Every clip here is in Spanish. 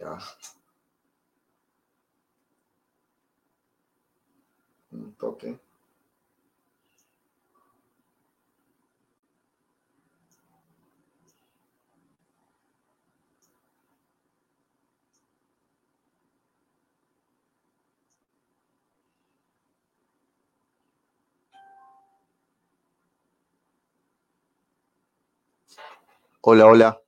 Ya. Un toque. Hola, hola.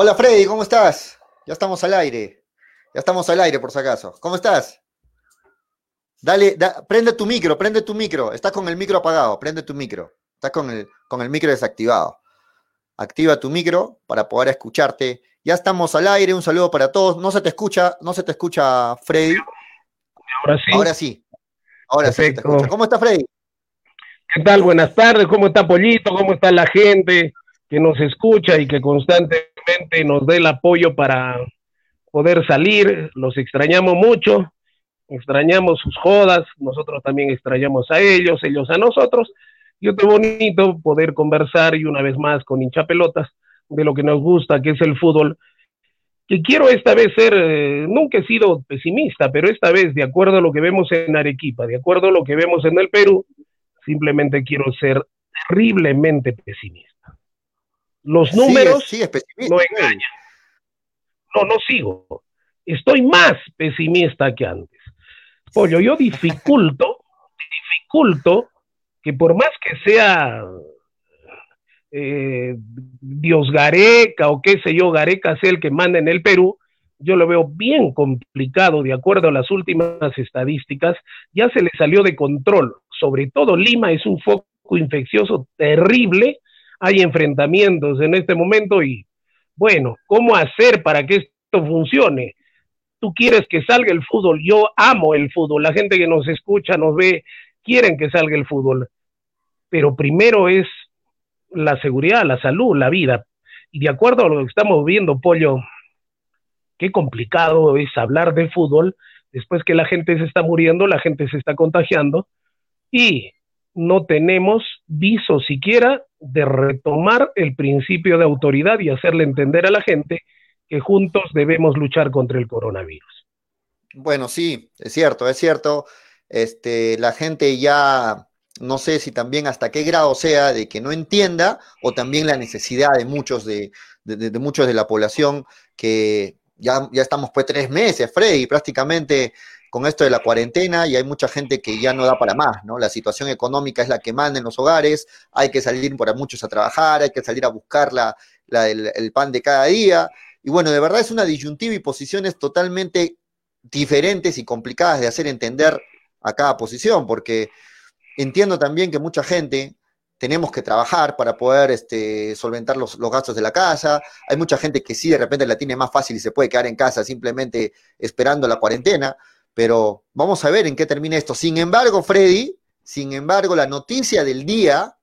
Hola Freddy, ¿cómo estás? Ya estamos al aire. Ya estamos al aire, por si acaso. ¿Cómo estás? Dale, prende tu micro, prende tu micro. Estás con el micro apagado, prende tu micro. Estás con el, con el micro desactivado. Activa tu micro para poder escucharte. Ya estamos al aire, un saludo para todos. No se te escucha, no se te escucha, Freddy. Ahora sí. Ahora sí. Ahora sí. ¿Cómo está Freddy? ¿Qué tal? Buenas tardes. ¿Cómo está Pollito? ¿Cómo está la gente que nos escucha y que nos dé el apoyo para poder salir. Los extrañamos mucho, extrañamos sus jodas, nosotros también extrañamos a ellos, ellos a nosotros. Y otro bonito poder conversar y una vez más con hinchapelotas de lo que nos gusta, que es el fútbol. Que quiero esta vez ser, eh, nunca he sido pesimista, pero esta vez, de acuerdo a lo que vemos en Arequipa, de acuerdo a lo que vemos en el Perú, simplemente quiero ser terriblemente pesimista. Los números no engañan. No, no sigo. Estoy más pesimista que antes. Pollo, yo dificulto, dificulto que por más que sea eh, Dios Gareca o qué sé yo, Gareca sea el que manda en el Perú, yo lo veo bien complicado de acuerdo a las últimas estadísticas, ya se le salió de control, sobre todo Lima es un foco infeccioso terrible hay enfrentamientos en este momento y bueno, ¿cómo hacer para que esto funcione? Tú quieres que salga el fútbol, yo amo el fútbol, la gente que nos escucha, nos ve, quieren que salga el fútbol, pero primero es la seguridad, la salud, la vida. Y de acuerdo a lo que estamos viendo, Pollo, qué complicado es hablar de fútbol después que la gente se está muriendo, la gente se está contagiando y no tenemos viso siquiera de retomar el principio de autoridad y hacerle entender a la gente que juntos debemos luchar contra el coronavirus. Bueno, sí, es cierto, es cierto. Este, la gente ya no sé si también hasta qué grado sea de que no entienda o también la necesidad de muchos de, de muchos de la población que ya, ya estamos pues tres meses, Freddy, prácticamente con esto de la cuarentena y hay mucha gente que ya no da para más, ¿no? La situación económica es la que manda en los hogares, hay que salir para muchos a trabajar, hay que salir a buscar la, el, pan de cada día. Y bueno, de verdad es una disyuntiva y posiciones totalmente diferentes y complicadas de hacer entender a cada posición, porque entiendo también que mucha gente tenemos que trabajar para poder este, solventar los, los, gastos de la casa. Hay mucha gente que sí de repente la tiene más fácil y se puede quedar en casa simplemente esperando la cuarentena. Pero vamos a ver en qué termina esto. Sin embargo, Freddy, sin embargo, la noticia del día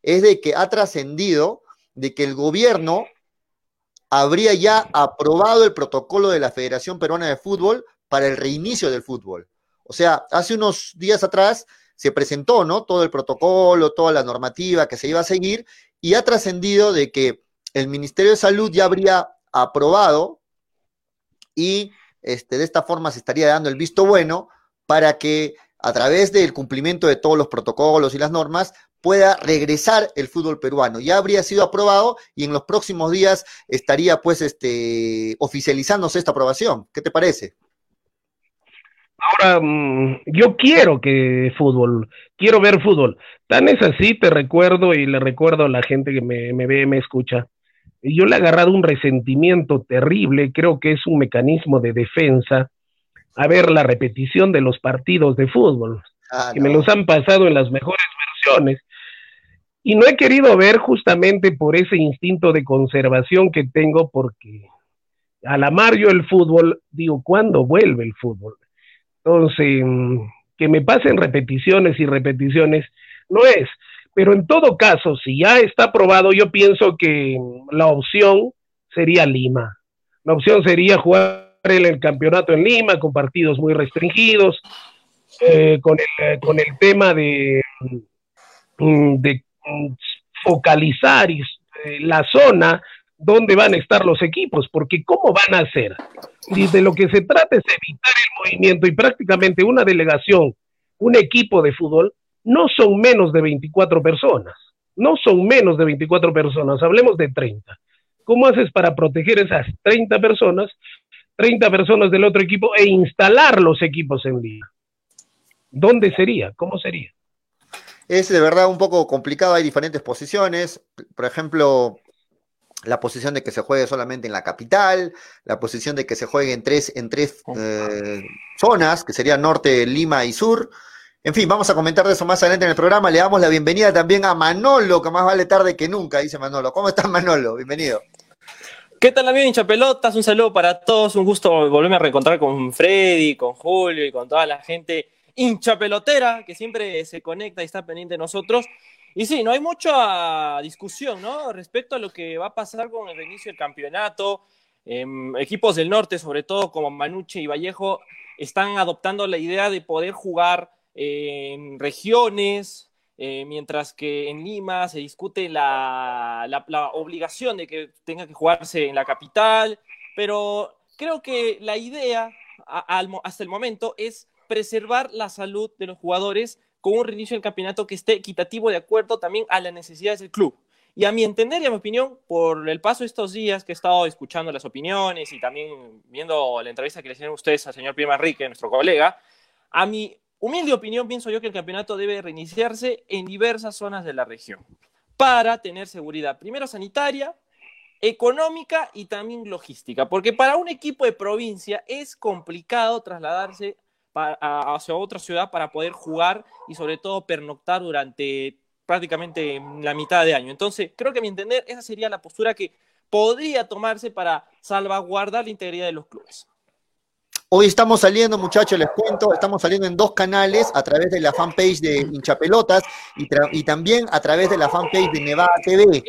es de que ha trascendido de que el gobierno habría ya aprobado el protocolo de la Federación Peruana de Fútbol para el reinicio del fútbol. O sea, hace unos días atrás se presentó, ¿no? Todo el protocolo, toda la normativa que se iba a seguir y ha trascendido de que el Ministerio de Salud ya habría aprobado y este, de esta forma se estaría dando el visto bueno para que a través del cumplimiento de todos los protocolos y las normas pueda regresar el fútbol peruano. Ya habría sido aprobado y en los próximos días estaría pues este oficializándose esta aprobación. ¿Qué te parece? Ahora, mm, yo quiero que fútbol, quiero ver fútbol. Tan es así, te recuerdo y le recuerdo a la gente que me, me ve, me escucha. Y yo le he agarrado un resentimiento terrible, creo que es un mecanismo de defensa, a ver la repetición de los partidos de fútbol, ah, que me los han pasado en las mejores versiones. Y no he querido ver justamente por ese instinto de conservación que tengo, porque al amar yo el fútbol, digo, ¿cuándo vuelve el fútbol? Entonces, que me pasen repeticiones y repeticiones, no es. Pero en todo caso, si ya está aprobado, yo pienso que la opción sería Lima. La opción sería jugar el, campeonato en Lima con partidos muy restringidos, eh, con, el, eh, con el tema de, mm, de mm, focalizar eh, la zona donde van a estar los equipos, porque ¿cómo van a hacer? Y de lo que se trata es evitar el movimiento y prácticamente una delegación, un equipo de fútbol, no son menos de 24 personas, no son menos de 24 personas, hablemos de 30. ¿Cómo haces para proteger esas 30 personas, 30 personas del otro equipo e instalar los equipos en día? ¿Dónde sería? ¿Cómo sería? Es de verdad un poco complicado, hay diferentes posiciones. Por ejemplo, la posición de que se juegue solamente en la capital, la posición de que se juegue en tres, en tres eh, zonas, que serían norte, Lima y sur. En fin, vamos a comentar de eso más adelante en el programa. Le damos la bienvenida también a Manolo, que más vale tarde que nunca, dice Manolo. ¿Cómo estás, Manolo? Bienvenido. ¿Qué tal, amigo hincha pelotas? Un saludo para todos. Un gusto volverme a reencontrar con Freddy, con Julio y con toda la gente hincha pelotera que siempre se conecta y está pendiente de nosotros. Y sí, no hay mucha discusión, ¿no? Respecto a lo que va a pasar con el reinicio del campeonato. Em, equipos del norte, sobre todo como Manuche y Vallejo, están adoptando la idea de poder jugar en regiones, eh, mientras que en Lima se discute la, la, obligación de que tenga que jugarse en la capital, pero creo que la idea hasta el momento es preservar la salud de los jugadores con un reinicio del campeonato que esté equitativo de acuerdo también a las necesidades del club. Y a mi entender y a mi opinión, por el paso de estos días que he estado escuchando las opiniones y también viendo la entrevista que le hicieron ustedes al señor Pierre Enrique, nuestro colega, a mi humilde opinión pienso yo que el campeonato debe reiniciarse en diversas zonas de la región para tener seguridad, primero sanitaria, económica y también logística, porque para un equipo de provincia es complicado trasladarse hacia otra ciudad para poder jugar y sobre todo pernoctar durante prácticamente la mitad de año. Entonces, creo que a mi entender, esa sería la postura que podría tomarse para salvaguardar la integridad de los clubes. Hoy estamos saliendo, muchachos, les cuento, estamos saliendo en dos canales, a través de la fanpage de Hinchapelotas y, también a través de la fanpage de Nevada TV.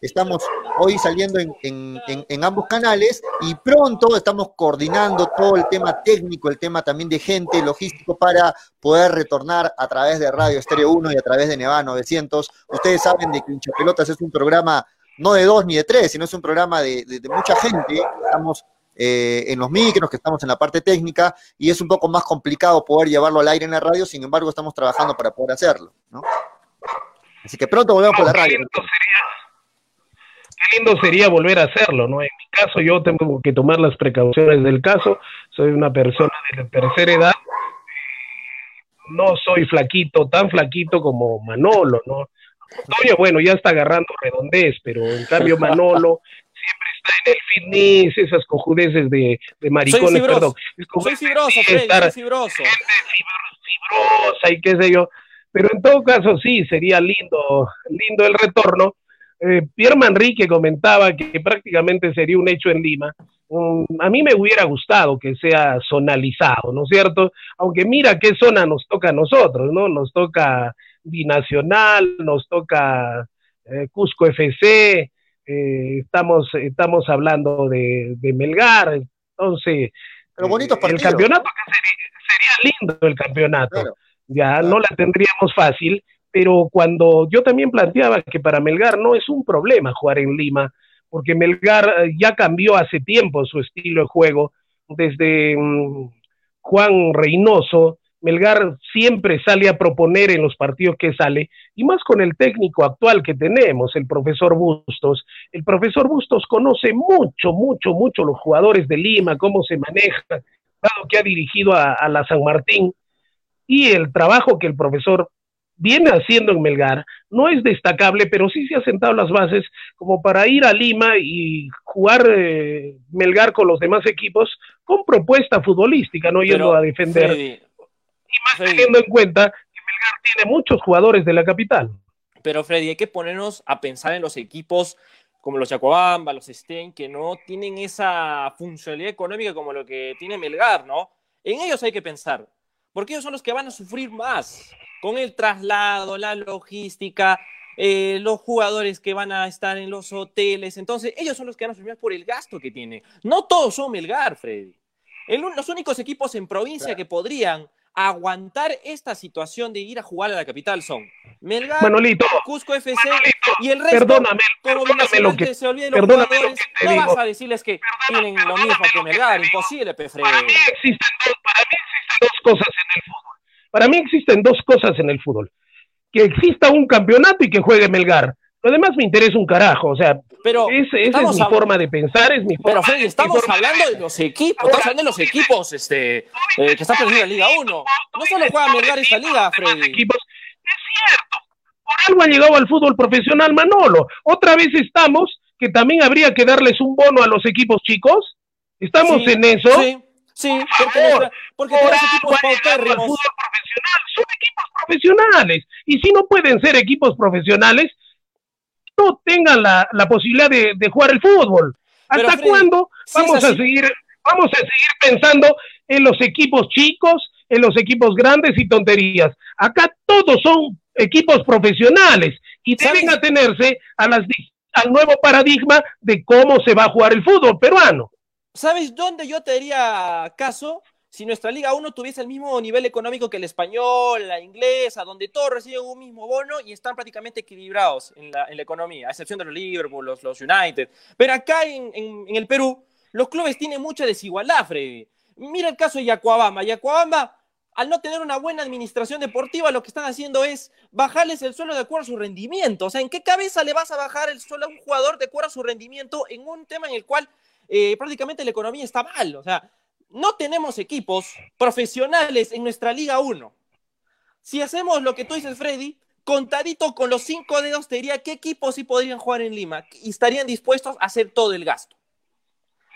Estamos hoy saliendo en, ambos canales y pronto estamos coordinando todo el tema técnico, el tema también de gente, logístico, para poder retornar a través de Radio Estéreo 1 y a través de Nevada 900. Ustedes saben de que Hincha Pelotas es un programa no de dos ni de tres, sino es un programa de, mucha gente. Estamos eh, en los micros, que estamos en la parte técnica, y es un poco más complicado poder llevarlo al aire en la radio, sin embargo estamos trabajando para poder hacerlo. Así que pronto volvemos por la radio qué lindo sería volver a hacerlo, ¿no? En mi caso yo tengo que tomar las precauciones del caso, soy una persona de la tercera edad, no soy flaquito, tan flaquito como Manolo, ¿no? Antonio, bueno, ya está agarrando redondez, pero en cambio Manolo en el fitness, esas cojudeces de, de maricones, perdón. soy fibroso, soy fibroso. Fibrosa y qué sé yo. Pero en todo caso sí, sería lindo, lindo el retorno, eh, Pierre Manrique comentaba que prácticamente sería un hecho en Lima. Mm, a mí me hubiera gustado que sea zonalizado, ¿no es cierto? Aunque mira qué zona nos toca a nosotros, ¿no? Nos toca Binacional, nos toca eh, Cusco FC, eh, estamos, estamos hablando de, Melgar, entonces... Pero bonitos El campeonato sería, lindo el campeonato. ya no la tendríamos fácil, pero cuando yo también planteaba que para Melgar no es un problema jugar en Lima, porque Melgar eh, ya cambió hace tiempo su estilo de juego, desde mm, Juan Reynoso, Melgar siempre sale a proponer en los partidos que sale, y más con el técnico actual que tenemos, el profesor Bustos. El profesor Bustos conoce mucho, mucho, mucho los jugadores de Lima, cómo se maneja, dado que ha dirigido a, a la San Martín, y el trabajo que el profesor viene haciendo en Melgar no es destacable, pero sí se ha sentado las bases como para ir a Lima y jugar eh, Melgar con los demás equipos con propuesta futbolística, no yendo a defender. Y más teniendo en cuenta que Melgar tiene muchos jugadores de la capital. Pero Freddy, hay que ponernos a pensar en los equipos como los Chacobamba, los Sten, que no tienen esa funcionalidad económica como lo que tiene Melgar, ¿no? En ellos hay que pensar, porque ellos son los que van a sufrir más con el traslado, la logística, eh, los jugadores que van a estar en los hoteles. Entonces, ellos son los que van a sufrir por el gasto que tienen. No todos son Melgar, Freddy. los únicos equipos en provincia que podrían aguantar esta situación de ir a jugar a la capital son Melgar, Cusco FC y el resto, perdóname, perdóname lo que, se olviden los jugadores, no vas a decirles que tienen lo mismo que Melgar, imposible, Freddy. Para mí existen dos cosas en el fútbol para mí existen dos cosas en el fútbol. Que exista un campeonato y que juegue Melgar. Lo demás me interesa un carajo, o sea, pero esa es mi forma de pensar, es mi forma Pero estamos hablando de, los equipos, estamos hablando de los equipos este, eh, que están perdiendo la Liga 1. No solo juega Melgar esta liga, Freddy. Es cierto, por algo ha llegado al fútbol profesional Manolo. Otra vez estamos, que también habría que darles un bono a los equipos chicos. ¿Estamos en eso? Sí. Sí, porque, porque todos equipos paupérrimos. Son equipos profesionales. Y si no pueden ser equipos profesionales, no tengan la, la posibilidad de, de, jugar el fútbol. ¿Hasta cuándo vamos a seguir, vamos a seguir pensando en los equipos chicos, en los equipos grandes y tonterías? Acá todos son equipos profesionales y deben atenerse a las, al nuevo paradigma de cómo se va a jugar el fútbol peruano. ¿Sabes dónde yo te caso? Si nuestra Liga 1 tuviese el mismo nivel económico que el español, la inglesa, donde todos reciben un mismo bono y están prácticamente equilibrados en la, economía, a excepción de los Liverpool, los, los United. Pero acá en, el Perú, los clubes tienen mucha desigualdad, Freddy. Mira el caso de Yacuabamba. Yacuabamba, al no tener una buena administración deportiva, lo que están haciendo es bajarles el suelo de acuerdo a su rendimiento. O sea, ¿en qué cabeza le vas a bajar el suelo a un jugador de acuerdo a su rendimiento en un tema en el cual eh, prácticamente la economía está mal. O sea, no tenemos equipos profesionales en nuestra Liga 1. Si hacemos lo que tú dices, Freddy, contadito con los cinco dedos te diría qué equipos sí podrían jugar en Lima y estarían dispuestos a hacer todo el gasto.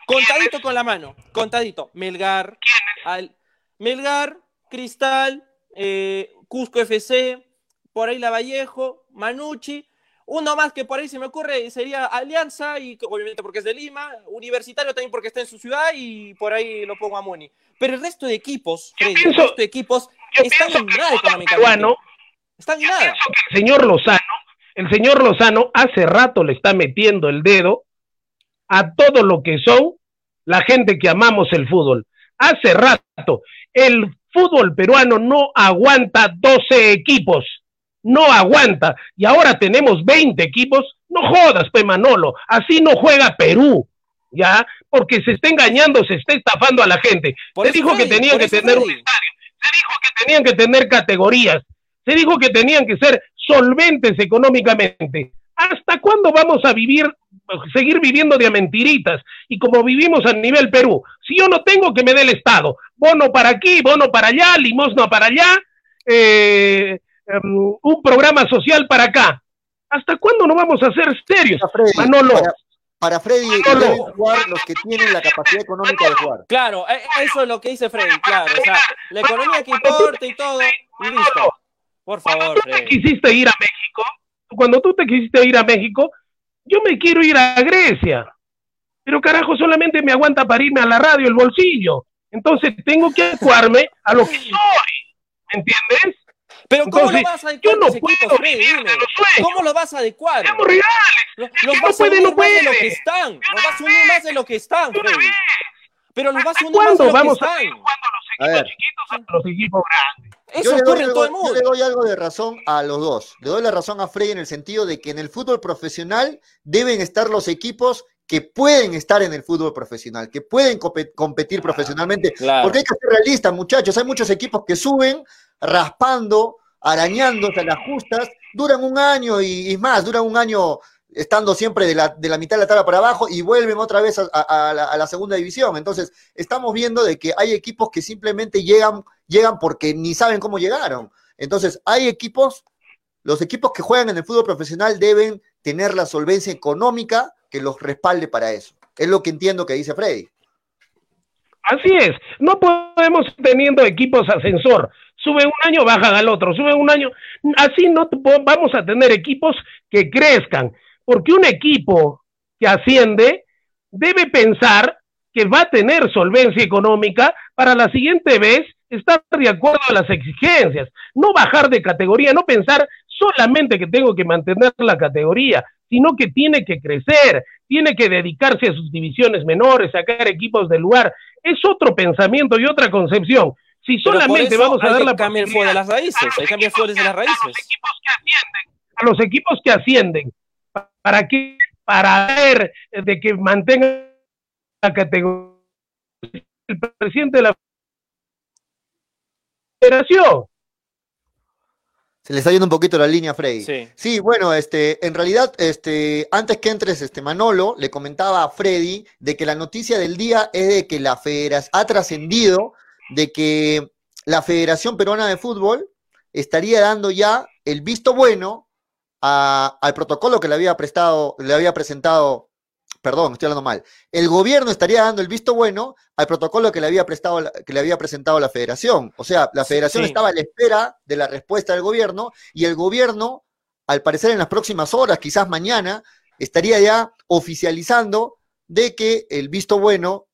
Contadito con la mano, contadito. Melgar, Melgar, Cristal, eh, Cusco FC, por ahí La Vallejo, Manucci, uno más que por ahí se me ocurre sería Alianza, y obviamente porque es de Lima, Universitario también porque está en su ciudad, y por ahí lo pongo a Moni. Pero el resto de equipos, Freddy, el resto de equipos están en nada económicamente. están en nada. el señor Lozano, el señor Lozano hace rato le está metiendo el dedo a todo lo que son la gente que amamos el fútbol. Hace rato, el fútbol peruano no aguanta 12 equipos no aguanta. Y ahora tenemos 20 equipos. No jodas, Pe Manolo. Así no juega Perú. ¿Ya? Porque se está engañando, se está estafando a la gente. se dijo que tenían que tener un estadio. Se dijo que tenían que tener categorías. Se dijo que tenían que ser solventes económicamente. ¿Hasta cuándo vamos a vivir, seguir viviendo de mentiritas? Y como vivimos a nivel Perú, si yo no tengo que me dé el Estado, bono para aquí, bono para allá, limosna para allá, eh, Em, un programa social para acá. ¿Hasta cuándo no vamos a ser serios, Manolo? Para, Freddy deben jugar los que tienen la capacidad económica de jugar. Claro, e, eso es lo que dice Freddy, claro. O sea, la economía que importa y todo, y listo. Por favor, Freddy. Tú te quisiste ir a México, cuando tú te quisiste ir a México, yo me quiero ir a Grecia. Pero carajo, solamente me aguanta para irme a la radio el bolsillo. Entonces tengo que adecuarme a lo que soy. ¿Me entiendes? Pero ¿cómo lo vas a adecuar no los equipos, Freddy? ¿Cómo lo vas a adecuar? Los, los vas a unir más de lo que están. Los vas a unir más de lo que están, Freddy. Pero los vas a unir más de lo que están. A ver. los equipos grandes. Eso ocurre en todo el mundo. Yo le doy algo de razón a los dos. Le doy la razón a Freddy en el sentido de que en el fútbol profesional deben estar los equipos que pueden estar en el fútbol profesional, que pueden competir profesionalmente. Porque hay que ser realistas, muchachos. Hay muchos equipos que suben raspando, arañándose las justas, duran un año y, más, duran un año estando siempre de la, de la, mitad de la tabla para abajo y vuelven otra vez a, la, segunda división. Entonces, estamos viendo de que hay equipos que simplemente llegan, llegan porque ni saben cómo llegaron. Entonces, hay equipos, los equipos que juegan en el fútbol profesional deben tener la solvencia económica que los respalde para eso. Es lo que entiendo que dice Freddy. Así es, no podemos teniendo equipos ascensor, sube un año, bajan al otro, sube un año, así no vamos a tener equipos que crezcan, porque un equipo que asciende debe pensar que va a tener solvencia económica para la siguiente vez estar de acuerdo a las exigencias, no bajar de categoría, no pensar solamente que tengo que mantener la categoría, sino que tiene que crecer, tiene que dedicarse a sus divisiones menores, sacar equipos del lugar. Es otro pensamiento y otra concepción. Si solamente vamos a dar la cambiar de las raíces, hay que cambiar de las raíces. A los equipos que ascienden, a los equipos que ascienden, ¿para qué? Para ver de que mantengan la categoría el presidente de la federación. Se le está yendo un poquito la línea, Freddy. Sí. bueno, este, en realidad, este, antes que entres, este, Manolo, le comentaba a Freddy de que la noticia del día es de que la federación ha trascendido de que la Federación Peruana de Fútbol estaría dando ya el visto bueno al protocolo que le había prestado, le había presentado, perdón, estoy hablando mal. El gobierno estaría dando el visto bueno al protocolo que le había prestado, que le había presentado la Federación. O sea, la Federación estaba a la espera de la respuesta del gobierno y el gobierno, al parecer en las próximas horas, quizás mañana, estaría ya oficializando de que el visto bueno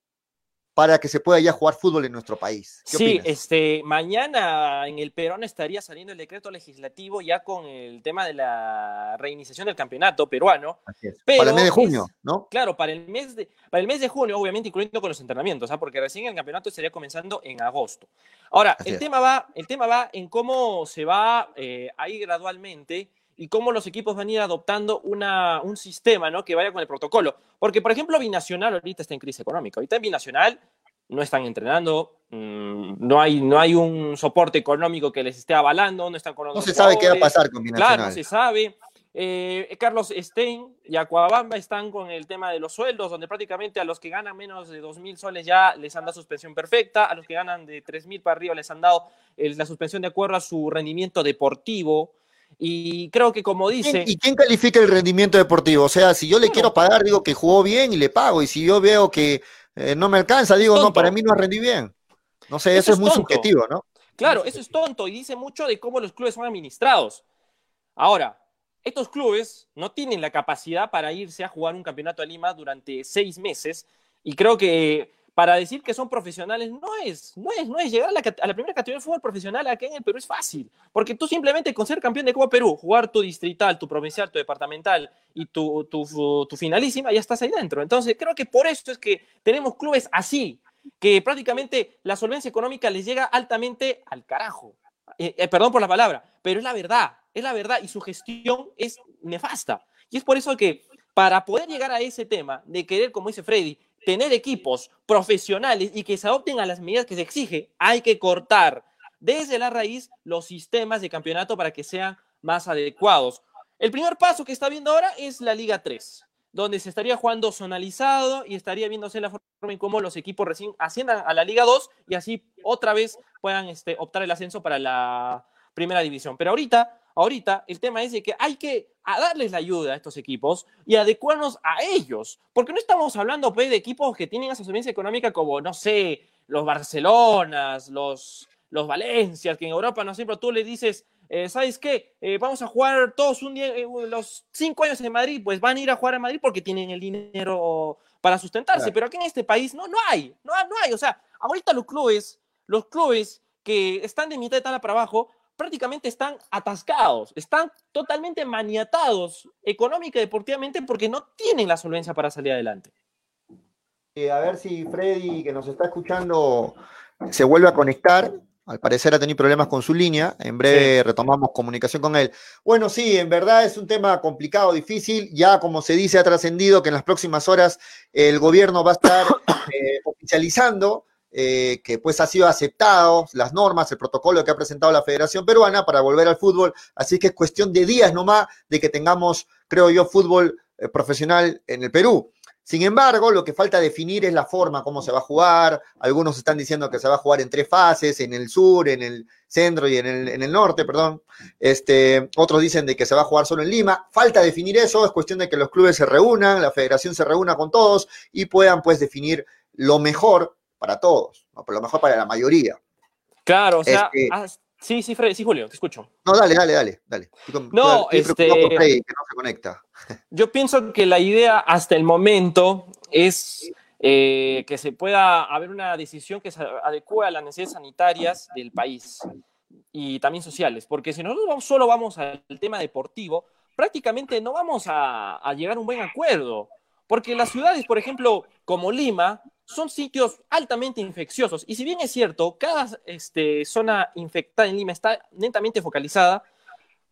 para que se pueda ya jugar fútbol en nuestro país. sí, este, mañana en el Perón estaría saliendo el decreto legislativo ya con el tema de la reiniciación del campeonato peruano. para el mes de junio, ¿no? Claro, para el mes de, para el mes de junio, obviamente incluyendo con los entrenamientos, ¿ah? porque recién el campeonato estaría comenzando en agosto. Ahora, el tema, va, el tema va en cómo se va eh, a ir gradualmente y cómo los equipos van a ir adoptando una, un sistema ¿no? que vaya con el protocolo. Porque, por ejemplo, Binacional ahorita está en crisis económica. Ahorita en Binacional no están entrenando, mm, no, hay, no hay un soporte económico que les esté avalando, no están con No se sabe qué va a pasar con Binacional. Claro, no se sabe. Eh, Carlos Stein y Acuabamba están con el tema de los sueldos, donde prácticamente a los que ganan menos de 2.000 soles ya les han dado suspensión perfecta, a los que ganan de 3.000 para arriba les han dado la suspensión de acuerdo a su rendimiento deportivo. Y creo que como dice... ¿Y quién califica el rendimiento deportivo? O sea, si yo le quiero pagar, digo que jugó bien y le pago. Y si yo veo que eh, no me alcanza, digo, no, para mí no rendí bien. No sé, eso, es, muy subjetivo, ¿no? Claro, eso es tonto y dice mucho de cómo los clubes son administrados. Ahora, estos clubes no tienen la capacidad para irse a jugar un campeonato de Lima durante seis meses y creo que para decir que son profesionales no es, no es, no es llegar a la, primera categoría de fútbol profesional aquí en el Perú es fácil, porque tú simplemente con ser campeón de Copa Perú, jugar tu distrital, tu provincial, tu departamental y tu, tu, tu finalísima, ya estás ahí dentro. Entonces creo que por eso es que tenemos clubes así, que prácticamente la solvencia económica les llega altamente al carajo. Eh, eh, perdón por la palabra, pero es la verdad, es la verdad y su gestión es nefasta. Y es por eso que para poder llegar a ese tema de querer, como dice Freddy, tener equipos profesionales y que se adopten a las medidas que se exige, hay que cortar desde la raíz los sistemas de campeonato para que sean más adecuados. El primer paso que está viendo ahora es la Liga 3, donde se estaría jugando zonalizado y estaría viéndose la forma en cómo los equipos recién asciendan a la Liga 2 y así otra vez puedan este, optar el ascenso para la primera división. Pero ahorita ahorita el tema es de que hay que darles la ayuda a estos equipos y adecuarnos a ellos, porque no estamos hablando pues, de equipos que tienen esa solvencia económica como, no sé, los Barcelonas, los, los Valencias, que en Europa, no siempre tú le dices, eh, ¿sabes qué? Eh, vamos a jugar todos un día, eh, los cinco años en Madrid, pues van a ir a jugar a Madrid porque tienen el dinero para sustentarse, pero aquí en este país no, no hay, no, no hay, o sea, ahorita los clubes, los clubes que están de mitad de tabla para abajo, prácticamente están atascados, están totalmente maniatados económica y deportivamente porque no tienen la solvencia para salir adelante. Eh, a ver si Freddy, que nos está escuchando, se vuelve a conectar. Al parecer ha tenido problemas con su línea. En breve retomamos comunicación con él. Bueno, sí, en verdad es un tema complicado, difícil. Ya, como se dice, ha trascendido que en las próximas horas el gobierno va a estar eh, oficializando eh, que pues ha sido aceptado las normas, el protocolo que ha presentado la Federación Peruana para volver al fútbol. Así que es cuestión de días nomás de que tengamos, creo yo, fútbol eh, profesional en el Perú. Sin embargo, lo que falta definir es la forma, cómo se va a jugar. Algunos están diciendo que se va a jugar en tres fases, en el sur, en el centro y en el, norte, perdón. Este, otros dicen de que se va a jugar solo en Lima. Falta definir eso, es cuestión de que los clubes se reúnan, la federación se reúna con todos y puedan pues definir lo mejor para todos, ¿no? lo mejor para la mayoría. Claro, o sea, este sí, sí, Freddy, sí, Julio, te escucho. No, dale, dale, dale, dale. No, este... que no se conecta. Yo pienso que la idea hasta el momento es eh, que se pueda haber una decisión que se adecue a las necesidades sanitarias del país y también sociales, porque si nosotros solo vamos al tema deportivo, prácticamente no vamos a, a llegar a un buen acuerdo, porque las ciudades, por ejemplo, como Lima, son sitios altamente infecciosos. Y si bien es cierto, cada este, zona infectada en Lima está netamente focalizada,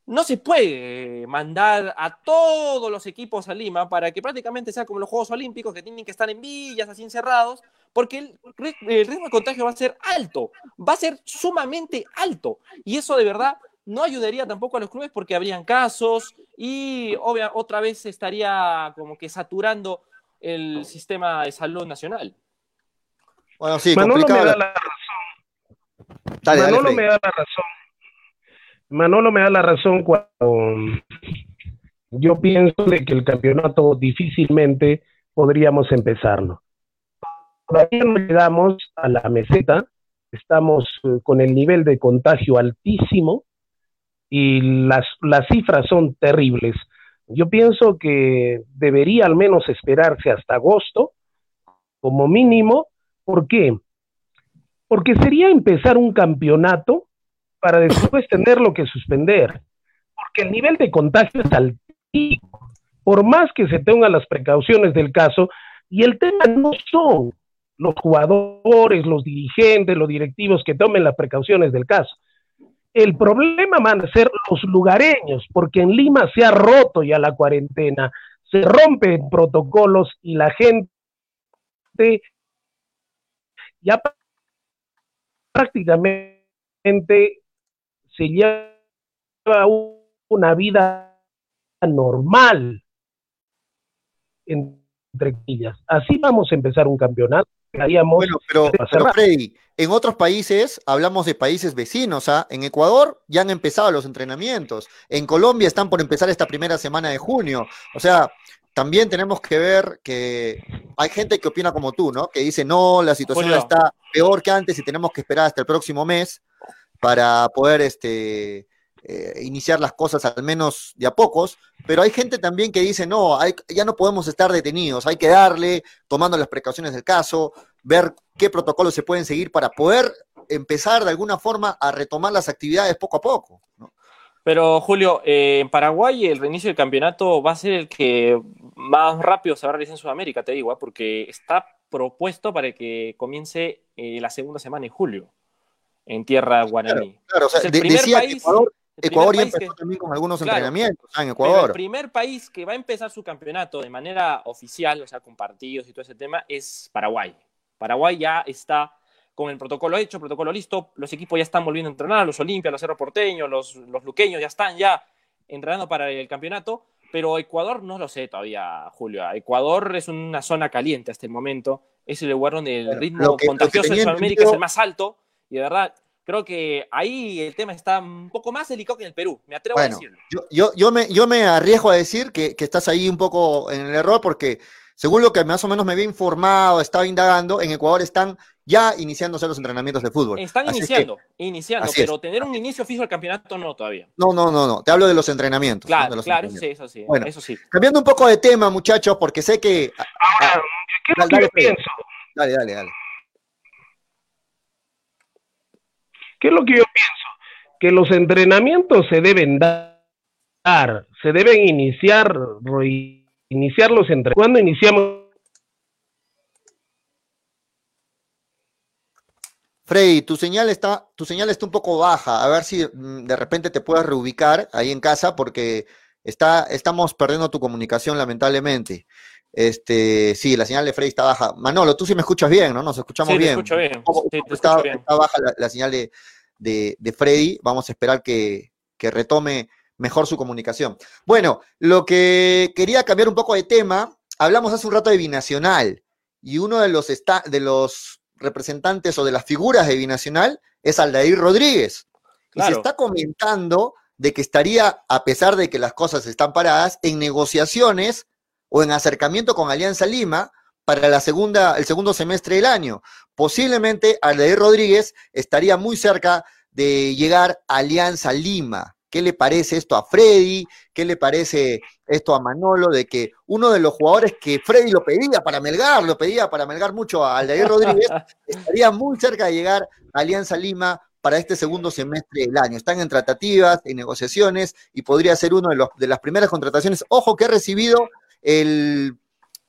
no se puede mandar a todos los equipos a Lima para que prácticamente sea como los Juegos Olímpicos, que tienen que estar en villas, así encerrados, porque el, ritmo de contagio va a ser alto, va a ser sumamente alto. Y eso de verdad no ayudaría tampoco a los clubes porque habrían casos y obvia, otra vez estaría como que saturando el sistema de salud nacional. Bueno, sí, Manolo me da la razón. Manolo me da la razón Manolo me da la razón cuando yo pienso de que el campeonato difícilmente podríamos empezarlo. Todavía no llegamos a la meseta, estamos eh, con el nivel de contagio altísimo y las, las cifras son terribles. Yo pienso que debería al menos esperarse hasta agosto, como mínimo. ¿Por qué? Porque sería empezar un campeonato para después tenerlo que suspender, porque el nivel de contagio es altísimo, por más que se tengan las precauciones del caso, y el tema no son los jugadores, los dirigentes, los directivos que tomen las precauciones del caso. El problema van a ser los lugareños, porque en Lima se ha roto ya la cuarentena, se rompen protocolos y la gente ya prácticamente se lleva una vida normal, entre ellas. Así vamos a empezar un campeonato. Bueno, pero, Freddy, en otros países, hablamos de países vecinos, ¿ah? en Ecuador ya han empezado los entrenamientos, en Colombia están por empezar esta primera semana de junio, o sea, también tenemos que ver que hay gente que opina como tú, ¿no? Que dice, no, la situación está peor que antes y tenemos que esperar hasta el próximo mes para poder este, eh, iniciar las cosas al menos de a pocos, pero hay gente también que dice, no, ya no podemos estar detenidos, hay que darle, tomando las precauciones del caso, ver qué protocolos se pueden seguir para poder empezar de alguna forma a retomar las actividades poco a poco. Pero Julio, eh, en Paraguay el reinicio del campeonato va a ser el que más rápido se va a realizar en Sudamérica, te digo, ¿eh? porque está propuesto para que comience la segunda semana en julio en tierra guaraní. Claro, o sea, el primer país, Ecuador, ya empezó también con algunos entrenamientos en Ecuador. el primer país que va a empezar su campeonato de manera oficial, o sea, con partidos y todo ese tema, es Paraguay. Paraguay ya está con el protocolo hecho, protocolo listo, los equipos ya están volviendo a entrenar, los Olimpia, los Cerro Porteños, los, los Luqueños ya están ya entrenando para el campeonato, pero Ecuador no lo sé todavía, Julio. Ecuador es una zona caliente hasta el momento, es el lugar donde el ritmo contagioso en Sudamérica es el más alto y de verdad, creo que ahí el tema está un poco más delicado que en el Perú, me atrevo a decirlo. Yo, yo, me, yo me arriesgo a decir que, estás ahí un poco en el error porque según lo que más o menos me había informado, estaba indagando, en Ecuador están ya iniciándose los entrenamientos de fútbol. Están iniciando, iniciando, pero tener un inicio fijo del campeonato no todavía. No, no, no, no, te hablo de los entrenamientos. Claro, claro, sí, eso sí, bueno, eso sí. Cambiando un poco de tema, muchachos, porque sé que... Ahora, ¿qué es lo que yo pienso? Dale, dale, dale. ¿Qué es lo que yo pienso? Que los entrenamientos se deben dar, se deben iniciar, iniciar los entrenamientos. ¿Cuándo iniciamos? Freddy, tu señal está, tu señal está un poco baja. A ver si mm, de repente te puedes reubicar ahí en casa porque está, estamos perdiendo tu comunicación lamentablemente. Este, sí, la señal de Freddy está baja. Manolo, tú sí me escuchas bien, ¿no? Nos escuchamos Sí, te bien. escucho bien. Sí, te está, escucho bien. está baja la, la señal de, de- de Freddy. Vamos a esperar que, que retome mejor su comunicación. Bueno, lo que quería cambiar un poco de tema, hablamos hace un rato de Binacional y uno de los, esta- de los representantes o de las figuras de Binacional es Aldair Rodríguez. Y se está comentando de que estaría, a pesar de que las cosas están paradas, en negociaciones o en acercamiento con Alianza Lima para la segunda, el segundo semestre del año. Posiblemente Aldair Rodríguez estaría muy cerca de llegar a Alianza Lima. ¿Qué le parece esto a Freddy? ¿Qué le parece esto a Manolo? De que uno de los jugadores que Freddy lo pedía para Melgar, lo pedía para Melgar mucho a Aldair Rodríguez, estaría muy cerca de llegar a Alianza Lima para este segundo semestre del año. Están en tratativas, en negociaciones y podría ser uno de, los, de las primeras contrataciones. Ojo que ha recibido el,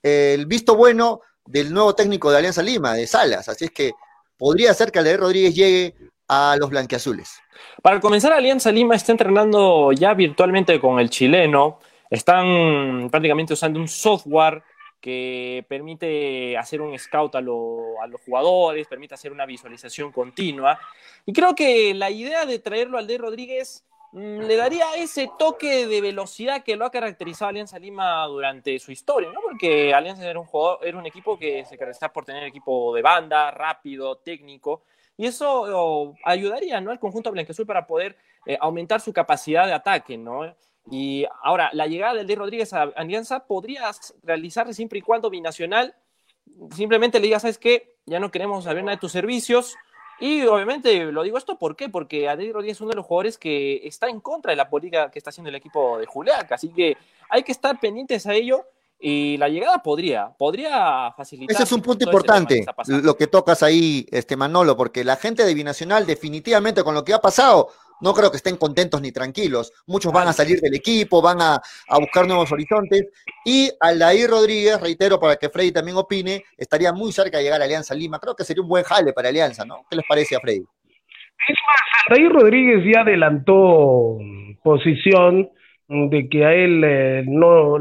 el visto bueno del nuevo técnico de Alianza Lima, de Salas. Así es que podría ser que Aldair Rodríguez llegue a los blanquiazules. Para comenzar, Alianza Lima está entrenando ya virtualmente con el chileno. Están prácticamente usando un software que permite hacer un scout a, lo- a los jugadores, permite hacer una visualización continua. Y creo que la idea de traerlo al de Rodríguez mm, le daría ese toque de velocidad que lo ha caracterizado Alianza Lima durante su historia, ¿no? Porque Alianza era un, jugador, era un equipo que se caracterizaba por tener equipo de banda, rápido, técnico. Y eso ayudaría ¿no? al conjunto blanqueazul para poder eh, aumentar su capacidad de ataque. ¿no? Y ahora, la llegada del de Rodríguez a Alianza podría realizarse siempre y cuando Binacional simplemente le diga, ¿sabes qué? Ya no queremos saber nada de tus servicios. Y obviamente lo digo esto, ¿por qué? Porque Adri Rodríguez es uno de los jugadores que está en contra de la política que está haciendo el equipo de Juliaca. Así que hay que estar pendientes a ello. Y la llegada podría, podría facilitar. Ese es un punto este importante, lo que tocas ahí, este Manolo, porque la gente de Binacional definitivamente con lo que ha pasado, no creo que estén contentos ni tranquilos. Muchos van a salir del equipo, van a, a buscar nuevos horizontes. Y Aldair Rodríguez, reitero, para que Freddy también opine, estaría muy cerca de llegar a Alianza Lima. Creo que sería un buen jale para Alianza, ¿no? ¿Qué les parece a Freddy? Es más, Aldair Rodríguez ya adelantó posición de que a él eh, no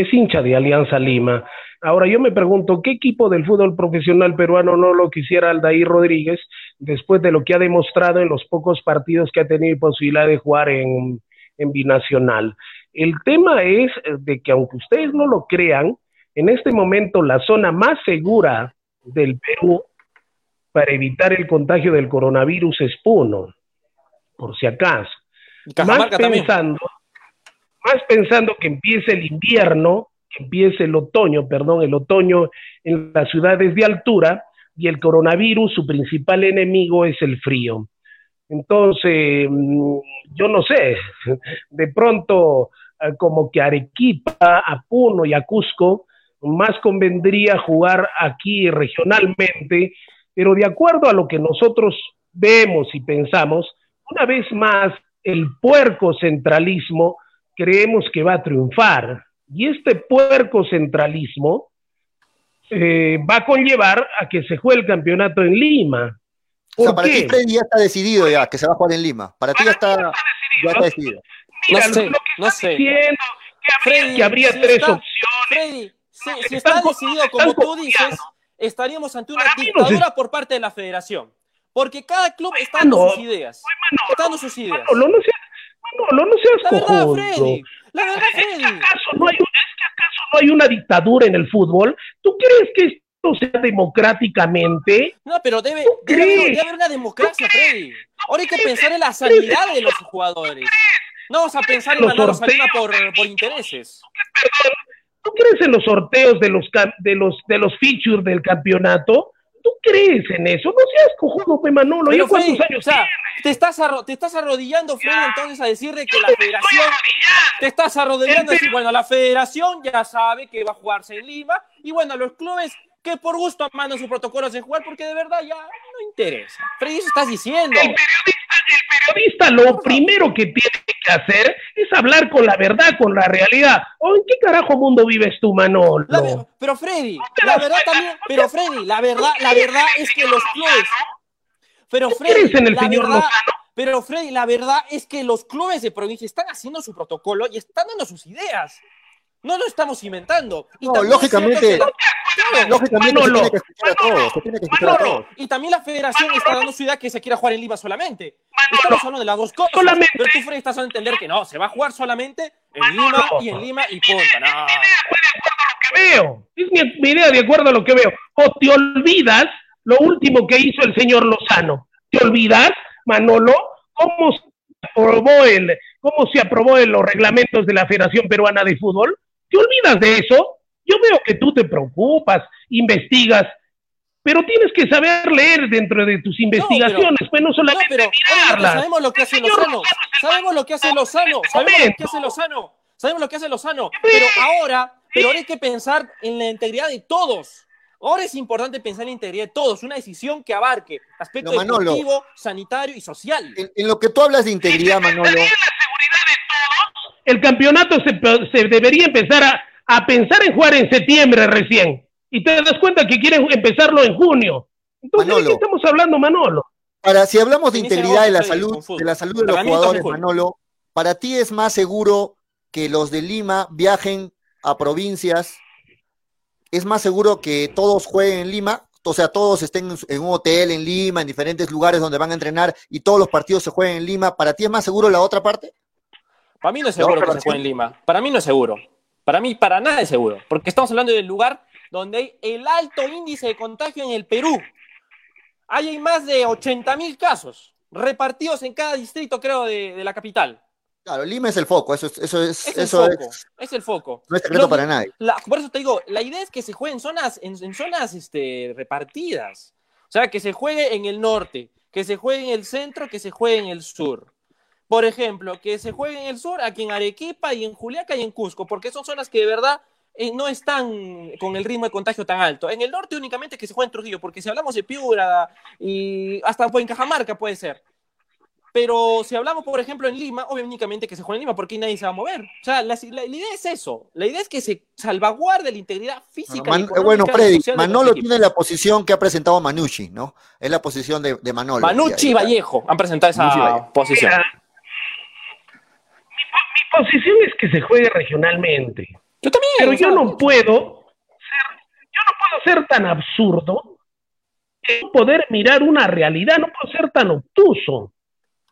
es hincha de Alianza Lima. Ahora yo me pregunto, ¿qué equipo del fútbol profesional peruano no lo quisiera Aldair Rodríguez después de lo que ha demostrado en los pocos partidos que ha tenido posibilidad de jugar en, en Binacional? El tema es de que aunque ustedes no lo crean, en este momento la zona más segura del Perú para evitar el contagio del coronavirus es Puno, por si acaso. Más también. Más pensando que empiece el invierno, que empiece el otoño, perdón, el otoño en las ciudades de altura y el coronavirus, su principal enemigo es el frío. Entonces, mm, yo no sé, de pronto eh, como que Arequipa, a Puno y a Cusco, más convendría jugar aquí regionalmente, pero de acuerdo a lo que nosotros vemos y pensamos, una vez más, el puerco centralismo creemos que va a triunfar. Y este puerco centralismo eh, va a conllevar a que se juegue el campeonato en Lima. O sea, ¿Por para qué? ti Freddy ya está decidido ya, que se va a jugar en Lima. Para ti ya está, ya está decidido. No Mira, sé, lo que no sé. diciendo que habría, Freddy, que habría si tres está- opciones. Freddy, si, está decidido como tú dices, estaríamos ante una no dictadura por parte de la federación. Porque cada club está dando sus ideas. Manolo, Está dando sus ideas. Manolo, no seas, Manolo, no seas La verdad. Freddy. La verdad, Freddy. ¿Acaso no hay, ¿Es que acaso no hay una dictadura en el fútbol? ¿Tú crees que esto sea democráticamente? No, pero debe, ¿Tú debe, debe haber una democracia, Freddy. Ahora hay que pensar en la sanidad de los jugadores. No vamos a pensar en Los Manolo Salima sorteos, por, por intereses. ¿tú crees en los sorteos de los, de los, de los features del campeonato? ¿Tú crees en eso? No seas cojudo, pe Manolo. Pero ¿Ya cuántos años o sea, te estás, arro- te estás arrodillando, Freddy, entonces a decirle que la federación te estás arrodillando, En decir, bueno, la federación ya sabe que va a jugarse en Lima, y bueno, los clubes que por gusto mandan sus protocolos de jugar, porque de verdad ya no interesa. Freddy, eso estás diciendo. El periodista, periodista lo primero que tiene que hacer es hablar con la verdad, con la realidad. ¿O en qué carajo mundo vives tú, Manolo? Ver- pero Freddy, la verdad cuenta? también, pero Freddy, la verdad, la verdad es que los clubes, Pero ¿Tú Freddy, crees en el la señor verdad-? Pero Freddy, la verdad es que los clubes de provincia están haciendo su protocolo y están dando sus ideas. No lo estamos inventando. Y No, también es Claro. Lógicamente Manolo, se tiene que escuchar a todos, se tiene que escuchar a Manolo, todos. y también la federación está dando su idea que se quiera jugar en Lima solamente. Manolo, Estamos hablando de las dos cosas. solamente- Pero tú, Freddy, estás dando a entender que no, se va a jugar solamente en Manolo. Lima y en Lima y punta. No. que veo. Es mi, mi idea de acuerdo a lo que veo. O te olvidas lo último que hizo el señor Lozano. ¿Te olvidas, Manolo, cómo se aprobó el, cómo se aprobó en los reglamentos de la Federación Peruana de Fútbol? ¿Te olvidas de eso? Yo veo que tú te preocupas, investigas, pero tienes que saber leer dentro de tus investigaciones, pues no No, solamente pero obviamente mirarlas. sabemos lo que hace Lozano. Sabemos lo que hace Lozano. Sabemos lo que hace Lozano. Sabemos lo que hace Lozano. Pero ahora, pero ahora hay que pensar en la integridad de todos. Ahora es importante pensar en la integridad de todos, una decisión que abarque aspecto No, Manolo. deportivo, sanitario y social. En, en lo que tú hablas de integridad, Manolo, el campeonato se, se debería empezar a, a pensar en jugar en septiembre recién. Y te das cuenta que quieren empezarlo en junio. Entonces, ¿de qué estamos hablando, Manolo? para si hablamos de integridad de la salud, de la salud de los jugadores. Manolo, para ti es más seguro que los de Lima viajen a provincias, es más seguro que todos jueguen en Lima, o sea, todos estén en, un hotel en Lima, en diferentes lugares donde van a entrenar y todos los partidos se jueguen en Lima, ¿para ti es más seguro la otra parte? Para mí no es seguro que se juegue en Lima. Para mí no es seguro. Para mí, para nada es seguro. Porque estamos hablando del lugar donde hay el alto índice de contagio en el Perú. Ahí hay más de 80 mil casos repartidos en cada distrito, creo, de, de la capital. Claro, Lima es el foco, eso es, eso es, Es el eso foco. es, Es el foco. no es secreto para nadie. La- por eso te digo, la idea es que se juegue en zonas, en, en zonas este, repartidas. O sea, que se juegue en el norte, que se juegue en el centro, que se juegue en el sur. Por ejemplo, que se juegue en el sur, aquí en Arequipa y en Juliaca y en Cusco, porque son zonas que de verdad eh, no están con el ritmo de contagio tan alto. En el norte únicamente que se juegue en Trujillo, porque si hablamos de Piura y hasta en Cajamarca puede ser. Pero si hablamos, por ejemplo, en Lima, obviamente únicamente que se juegue en Lima, porque ahí nadie se va a mover. O sea, la, la- la idea es eso. La idea es que se salvaguarde la integridad física. Man- y eh, bueno, Freddy, Manolo tiene la posición que ha presentado Manucci, ¿no? Es la posición de, de Manolo. Manucci y. Vallejo han presentado esa posición. Mira, mi, po- mi posición es que se juegue regionalmente. Yo también. Pero yo no puedo ser, yo no puedo ser tan absurdo de no poder mirar una realidad, no puedo ser tan obtuso.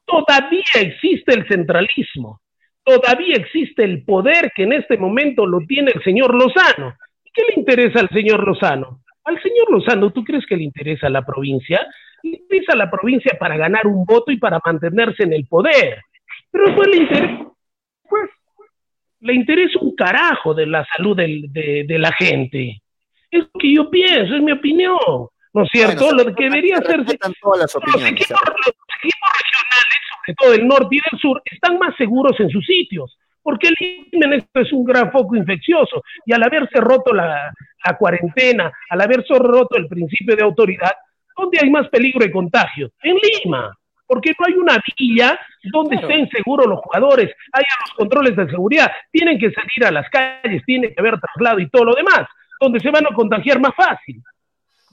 Todavía existe el centralismo, todavía existe el poder que en este momento lo tiene el señor Lozano. ¿Qué le interesa al señor Lozano? Al señor Lozano, ¿tú crees que le interesa la provincia? Le interesa la provincia para ganar un voto y para mantenerse en el poder. Pero después le interesa, pues, le interesa un carajo de la salud del- de, de la gente. Es lo que yo pienso, es mi opinión. ¿No es cierto? Bueno, lo que debería se hacerse. todas las Los opiniones. equipos, los equipos regionales, sobre todo del norte y del sur, están más seguros en sus sitios. Porque el Lima en esto es un gran foco infeccioso. Y al haberse roto la, la cuarentena, al haberse roto el principio de autoridad, ¿dónde hay más peligro de contagio? En Lima. Porque no hay una villa donde Claro. estén seguros los jugadores, haya los controles de seguridad, tienen que salir a las calles, tiene que haber traslado y todo lo demás, donde se van a contagiar más fácil.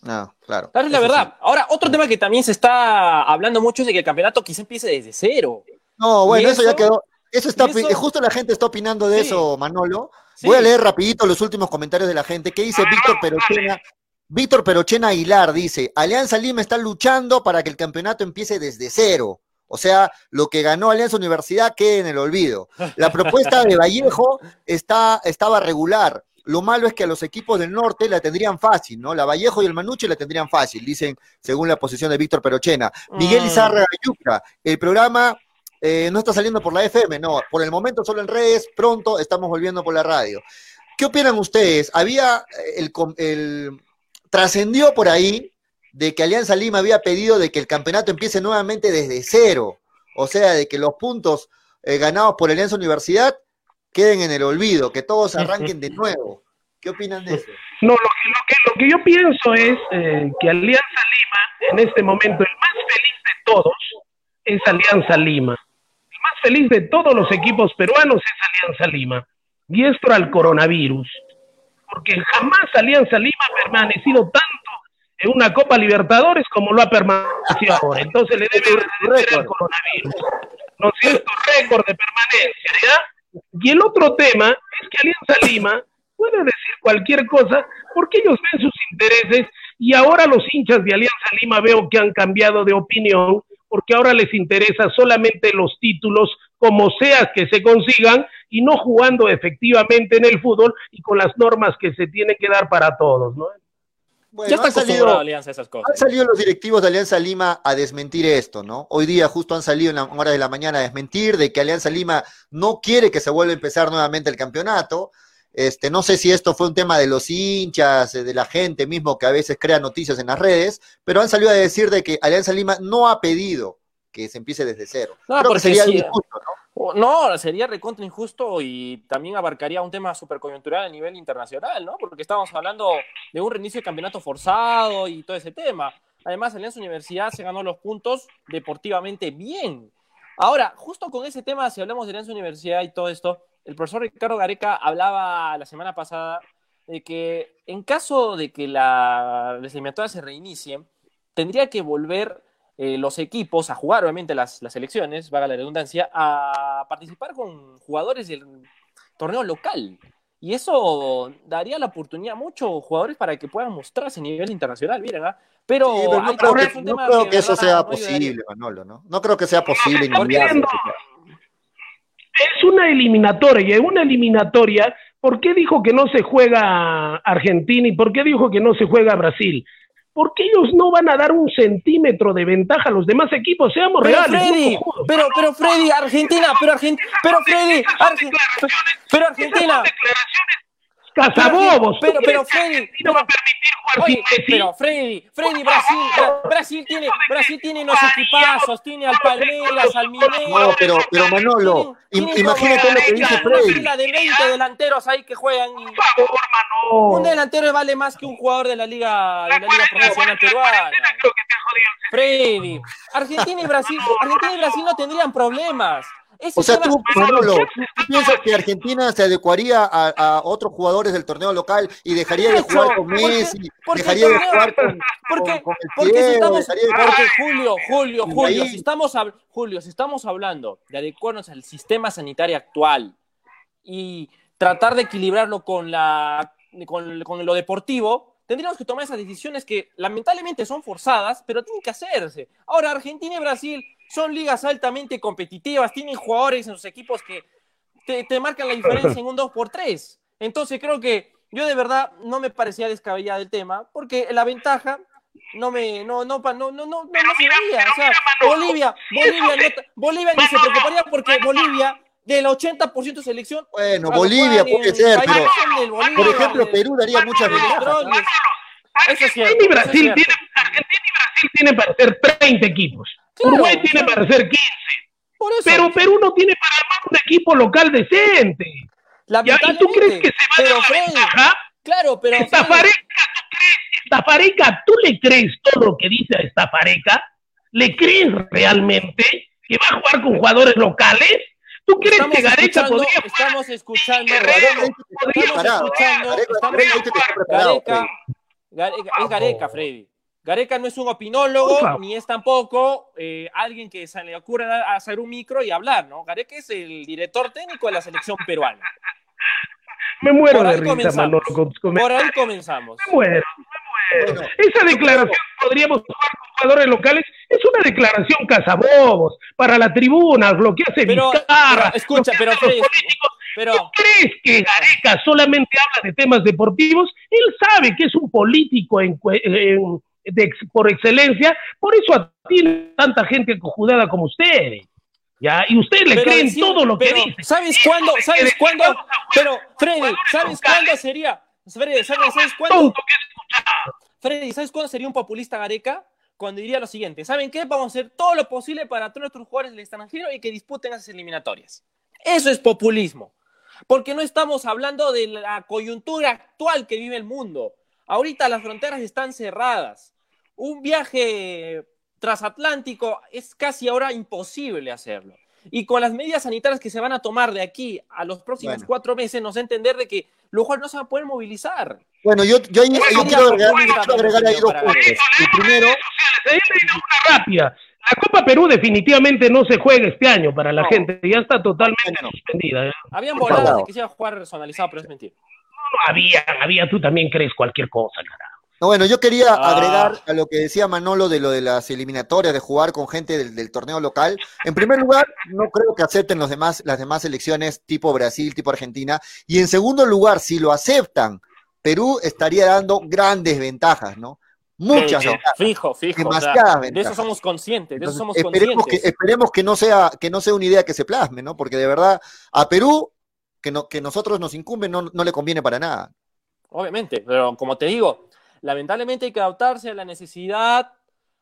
No, claro. Claro, es la sí. verdad. Ahora, otro tema que también se está hablando mucho es de que el campeonato quizá empiece desde cero. No, bueno, ¿Y eso, ya quedó. Eso está, ¿Y eso? justo la gente está opinando de Sí. eso, Manolo. Sí. Voy a leer rapidito los últimos comentarios de la gente. ¿Qué dice Víctor Perochena? Víctor Perochena Aguilar dice, Alianza Lima está luchando para que el campeonato empiece desde cero. O sea, lo que ganó Alianza Universidad quede en el olvido. La propuesta de Vallejo está, estaba regular. Lo malo es que a los equipos del norte la tendrían fácil, ¿no? La Vallejo y el Manuche la tendrían fácil, dicen según la posición de Víctor Perochena. Miguel Mm. Izarra Yuca, el programa eh, no está saliendo por la FM, no, por el momento solo en redes, pronto estamos volviendo por la radio. ¿Qué opinan ustedes? Había eh, el trascendió por ahí de que Alianza Lima había pedido de que el campeonato empiece nuevamente desde cero, o sea, de que los puntos eh, ganados por Alianza Universidad queden en el olvido, que todos arranquen de nuevo. ¿Qué opinan de eso? No, lo que, lo que, lo que yo pienso es eh, que Alianza Lima, en este momento, el más feliz de todos es Alianza Lima. El más feliz de todos los equipos peruanos es Alianza Lima. Y esto al coronavirus. Porque jamás Alianza Lima ha permanecido tanto en una Copa Libertadores como lo ha permanecido ahora. Entonces le debe agradecer al coronavirus. ¿No es cierto? Récord de permanencia, ¿ya? Y el otro tema es que Alianza Lima puede decir cualquier cosa porque ellos ven sus intereses y ahora los hinchas de Alianza Lima veo que han cambiado de opinión porque ahora les interesa solamente los títulos como sea que se consigan y no jugando efectivamente en el fútbol y con las normas que se tienen que dar para todos, ¿no? Bueno, ya está han salido, Alianza esas cosas. Han salido los directivos de Alianza Lima a desmentir esto, ¿no? Hoy día justo han salido en la hora de la mañana a desmentir de que Alianza Lima no quiere que se vuelva a empezar nuevamente el campeonato. Este, no sé si esto fue un tema de los hinchas, de la gente mismo que a veces crea noticias en las redes, pero han salido a decir de que Alianza Lima no ha pedido que se empiece desde cero. No, Creo que sería injusto, ¿no? No, sería recontra injusto y también abarcaría un tema súper coyuntural a nivel internacional, ¿no? Porque estamos hablando de un reinicio de campeonato forzado y todo ese tema. Además, Alianza Universidad se ganó los puntos deportivamente bien. Ahora, justo con ese tema, si hablamos de Alianza Universidad y todo esto, el profesor Ricardo Gareca hablaba la semana pasada de que en caso de que la, las se reinicien, tendría que volver eh, los equipos a jugar, obviamente las, las elecciones, vaga la redundancia, a participar con jugadores del torneo local. Y eso daría la oportunidad a muchos jugadores para que puedan mostrarse a nivel internacional, miren, ¿ah? Pero, no creo que, eso sea posible, Manolo, ¿no? No creo que sea posible Es una eliminatoria, y en una eliminatoria, ¿por qué dijo que no se juega Argentina y por qué dijo que no se juega Brasil? Porque ellos no van a dar un centímetro de ventaja a los demás equipos, seamos pero reales. Freddy, pero, pero Freddy, Argentina, pero Argentina, pero Freddy, pero Argentina. Cazabobos. Pero, pero Freddy, no va a permitir jugar oye, Pero Freddy, Freddy, Brasil, Brasil tiene, Brasil tiene unos equipazos, tiene al Palmeiras, al Mineiro. No, pero, pero Manolo, imagínate lo que dice Freddy. Una fila de 20 delanteros ahí que juegan. Y... Por favor, Manolo. Un delantero vale más que un jugador de la liga, de la liga profesional peruana. Freddy, Argentina y Brasil, Argentina y Brasil no tendrían problemas o sea, tú, Manolo, ¿tú piensas que Argentina se adecuaría a, otros jugadores del torneo local y dejaría de jugar con Messi, dejaría de jugar con, porque, porque si estamos, porque Julio, Julio, Julio, si estamos, Julio, si estamos hablando de adecuarnos al sistema sanitario actual y tratar de equilibrarlo con, la, con, con lo deportivo, tendríamos que tomar esas decisiones que lamentablemente son forzadas, pero tienen que hacerse. Ahora, Argentina y Brasil son ligas altamente competitivas, tienen jugadores en sus equipos que te, marcan la diferencia en un 2 por 3 Entonces creo que yo de verdad no me parecía descabellada el tema, porque la ventaja no me no no no no no no, se veía, o sea, Bolivia, Bolivia, Bolivia ni se preocuparía porque Bolivia del 80% de selección. Bueno, Bolivia puede ser, pero por ejemplo, Perú daría muchas ventajas. Eso es cierto. Argentina y Brasil tienen para ser 30 equipos. Uruguay tiene para ser 15. Pero Perú no tiene para armar un equipo local decente. ¿Y tú crees que se va a dar ventaja? Claro, pero. Estafareca, ¿tú crees? Estafareca, ¿tú le crees todo lo que dice a Estafareca? ¿Le crees realmente que va a jugar con jugadores locales? ¿Tú crees que Gareca podría Estamos escuchando. Estamos escuchando. Gareca. Es Gareca, Freddy. Gareca no es un opinólogo, ni es tampoco eh, alguien que se le ocurre hacer un micro y hablar, ¿no? Gareca es el director técnico de la selección peruana. Me muero de risa, Manolo. Por ahí comenzamos. Me muero, me muero. Esa declaración, podríamos jugar con jugadores locales, es una declaración cazabobos, para la tribuna, lo que hace pero, Vizcarra. escucha, pero, pero, ¿Tú crees que Gareca solamente habla de temas deportivos? Él sabe que es un político en, en por excelencia, por eso tiene tanta gente cojudada como ustedes. ¿Ya? Y ustedes le creen todo lo que dice. ¿Sabes cuándo? ¿Sabes cuándo? Pero, Freddy, ¿sabes cuándo sería? Freddy, ¿sabes, cuándo? Freddy, ¿sabes cuándo sería un populista Gareca? Cuando diría lo siguiente, ¿saben qué? Vamos a hacer todo lo posible para todos nuestros jugadores del extranjero y que disputen esas eliminatorias. Eso es populismo. Porque no estamos hablando de la coyuntura actual que vive el mundo. Ahorita las fronteras están cerradas un viaje transatlántico es casi ahora imposible hacerlo. y con las medidas sanitarias que se van a tomar de aquí a los próximos cuatro meses, nos da a entender de que los jugadores no se van a poder movilizar. Bueno, yo, yo, quiero agregar, ahí dos puntos. El primero... Una rápida. La Copa Perú definitivamente no se juega este año para la gente, ya está totalmente suspendida. ¿eh? Habían voladas de que se iba a jugar personalizado, pero es mentira. No, había, había, tú también crees cualquier cosa, carajo. No, bueno, yo quería ah. agregar a lo que decía Manolo de lo de las eliminatorias, de jugar con gente del, torneo local. En primer lugar, no creo que acepten los demás, las demás elecciones tipo Brasil, tipo Argentina. Y en segundo lugar, si lo aceptan, Perú estaría dando grandes ventajas, ¿no? Muchas ventajas. Fijo, fijo. Demasiadas ventajas. De eso somos conscientes, de eso somos esperemos conscientes. Que, esperemos que no, sea, que no sea una idea que se plasme, ¿no? Porque de verdad, a Perú, que, no, que nosotros nos incumben, no, no le conviene para nada. Obviamente, pero como te digo, lamentablemente hay que adaptarse a la necesidad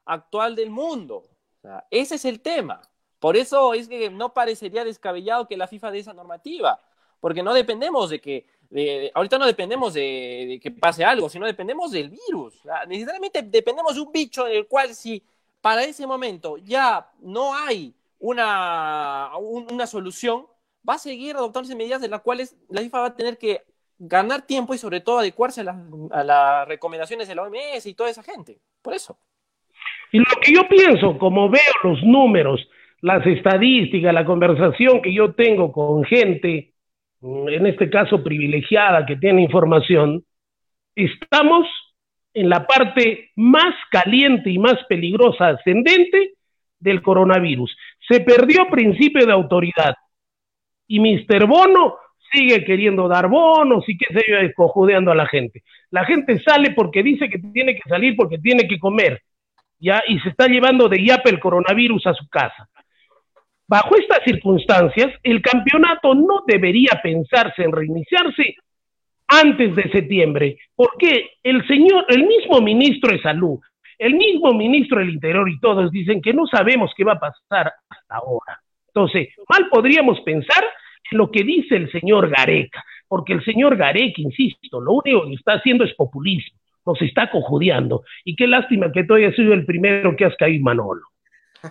actual del mundo. ese es el tema. Por eso es que no parecería descabellado que la FIFA dé esa normativa, porque no dependemos de que, ahorita no dependemos de, que pase algo, sino dependemos del virus. Necesariamente dependemos de un bicho en el cual si para ese momento ya no hay una, una solución, va a seguir adoptándose medidas de las cuales la FIFA va a tener que ganar tiempo y sobre todo adecuarse a las, recomendaciones de la OMS y toda esa gente. Por eso. Y lo que yo pienso, como veo los números, las estadísticas, la conversación que yo tengo con gente, mm, en este caso privilegiada, que tiene información, estamos en la parte más caliente y más peligrosa ascendente del coronavirus. Se perdió principio de autoridad. Y Mr. Bono sigue queriendo dar bonos y qué sé yo, escojudeando a la gente. La gente sale porque dice que tiene que salir porque tiene que comer, ¿ya? Y se está llevando de yape el coronavirus a su casa. Bajo estas circunstancias, el campeonato no debería pensarse en reiniciarse antes de septiembre, porque el señor, el mismo ministro de Salud, el mismo ministro del Interior y todos dicen que no sabemos qué va a pasar hasta ahora. Entonces, mal podríamos pensar lo que dice el señor Gareca, porque el señor Gareca, insisto, lo único que está haciendo es populismo, nos está cojudeando. Y qué lástima que tú hayas sido el primero que has caído, Manolo.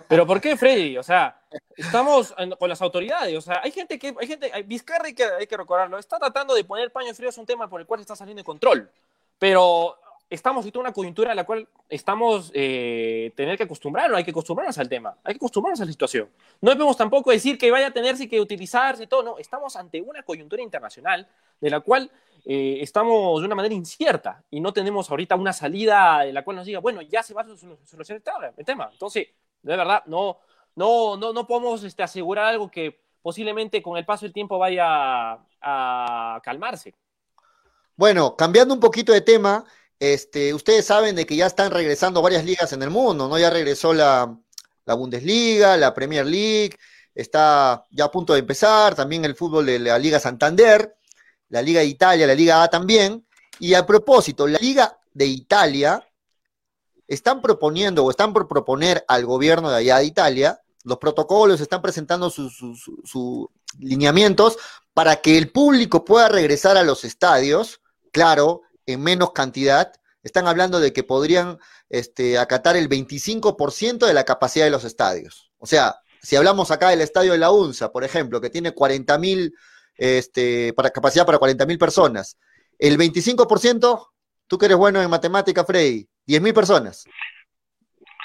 Pero ¿por qué, Freddy? O sea, estamos con las autoridades. O sea, hay gente que, hay gente, Vizcarra hay que, hay que recordarlo, está tratando de poner paño frío, es un tema por el cual está saliendo de control. Pero estamos en una coyuntura en la cual estamos eh, tener que acostumbrarnos, hay que acostumbrarnos al tema, hay que acostumbrarnos a la situación. No debemos tampoco decir que vaya a tenerse que utilizarse todo, no, estamos ante una coyuntura internacional de la cual eh, estamos de una manera incierta y no tenemos ahorita una salida de la cual nos diga, bueno, ya se va a solucionar el tema. Entonces, de verdad, no, no, no, no podemos este, asegurar algo que posiblemente con el paso del tiempo vaya a calmarse. Bueno, cambiando un poquito de tema, este, ustedes saben de que ya están regresando varias ligas en el mundo, ¿no? Ya regresó la, Bundesliga, la Premier League, está ya a punto de empezar, también el fútbol de la Liga Santander, la Liga de Italia, la Liga A también. Y a propósito, la Liga de Italia están proponiendo o están por proponer al gobierno de allá de Italia, los protocolos, están presentando sus, lineamientos para que el público pueda regresar a los estadios, claro, en menos cantidad, están hablando de que podrían este, acatar el 25% de la capacidad de los estadios. O sea, si hablamos acá del estadio de la UNSA, por ejemplo, que tiene 40 mil, este, para, capacidad para 40 mil personas, el 25%, tú que eres bueno en matemática, Freddy, 10 mil personas.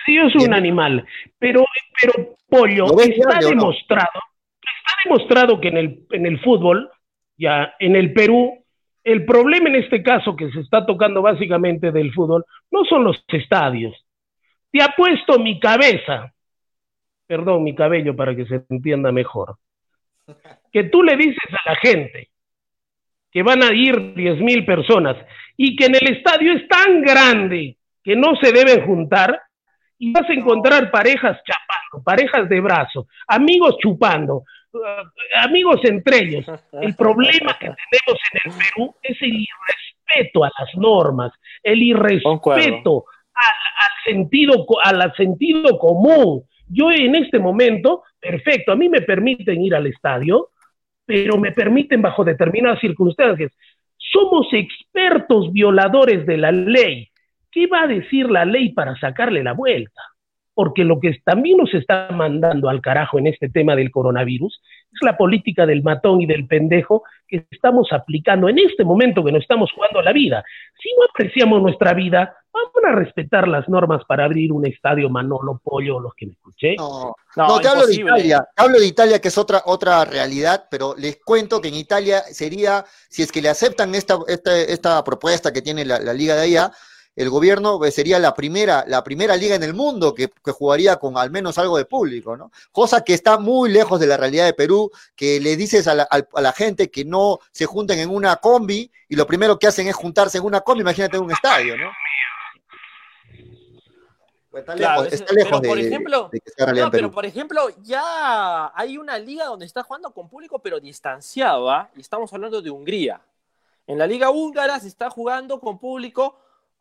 Sí, soy un animal, pero, pero Pollo, está demostrado, está demostrado que en el, en el fútbol, ya en el Perú, el problema en este caso que se está tocando básicamente del fútbol no son los estadios. Te apuesto mi cabeza, perdón, mi cabello para que se entienda mejor, que tú le dices a la gente que van a ir diez mil personas y que en el estadio es tan grande que no se deben juntar y vas a encontrar parejas chapando, parejas de brazo, amigos chupando, amigos entre ellos, el problema que tenemos en el Perú es el irrespeto a las normas, el irrespeto al, sentido, al sentido común. Yo en este momento, perfecto, a mí me permiten ir al estadio, pero me permiten bajo determinadas circunstancias. Somos expertos violadores de la ley. ¿Qué va a decir la ley para sacarle la vuelta? Porque lo que también nos está mandando al carajo en este tema del coronavirus es la política del matón y del pendejo que estamos aplicando en este momento que nos estamos jugando la vida. Si no apreciamos nuestra vida, vamos a respetar las normas para abrir un estadio Manolo Pollo, los que me escuché. No, no, te hablo de Italia, hablo de Italia que es otra, otra realidad, pero les cuento que en Italia sería, si es que le aceptan esta, esta, esta propuesta que tiene la, la Liga de allá, el gobierno pues, sería la primera, la primera liga en el mundo que, jugaría con al menos algo de público, ¿no? Cosa que está muy lejos de la realidad de Perú, que le dices a la, gente que no se junten en una combi y lo primero que hacen es juntarse en una combi, imagínate en un estadio, ¿no? Pues está lejos, está lejos de, por ejemplo, que sea realidad no, Pero por ejemplo, ya hay una liga donde está jugando con público, pero distanciado, ¿ah? Y estamos hablando de Hungría. En la liga húngara se está jugando con público,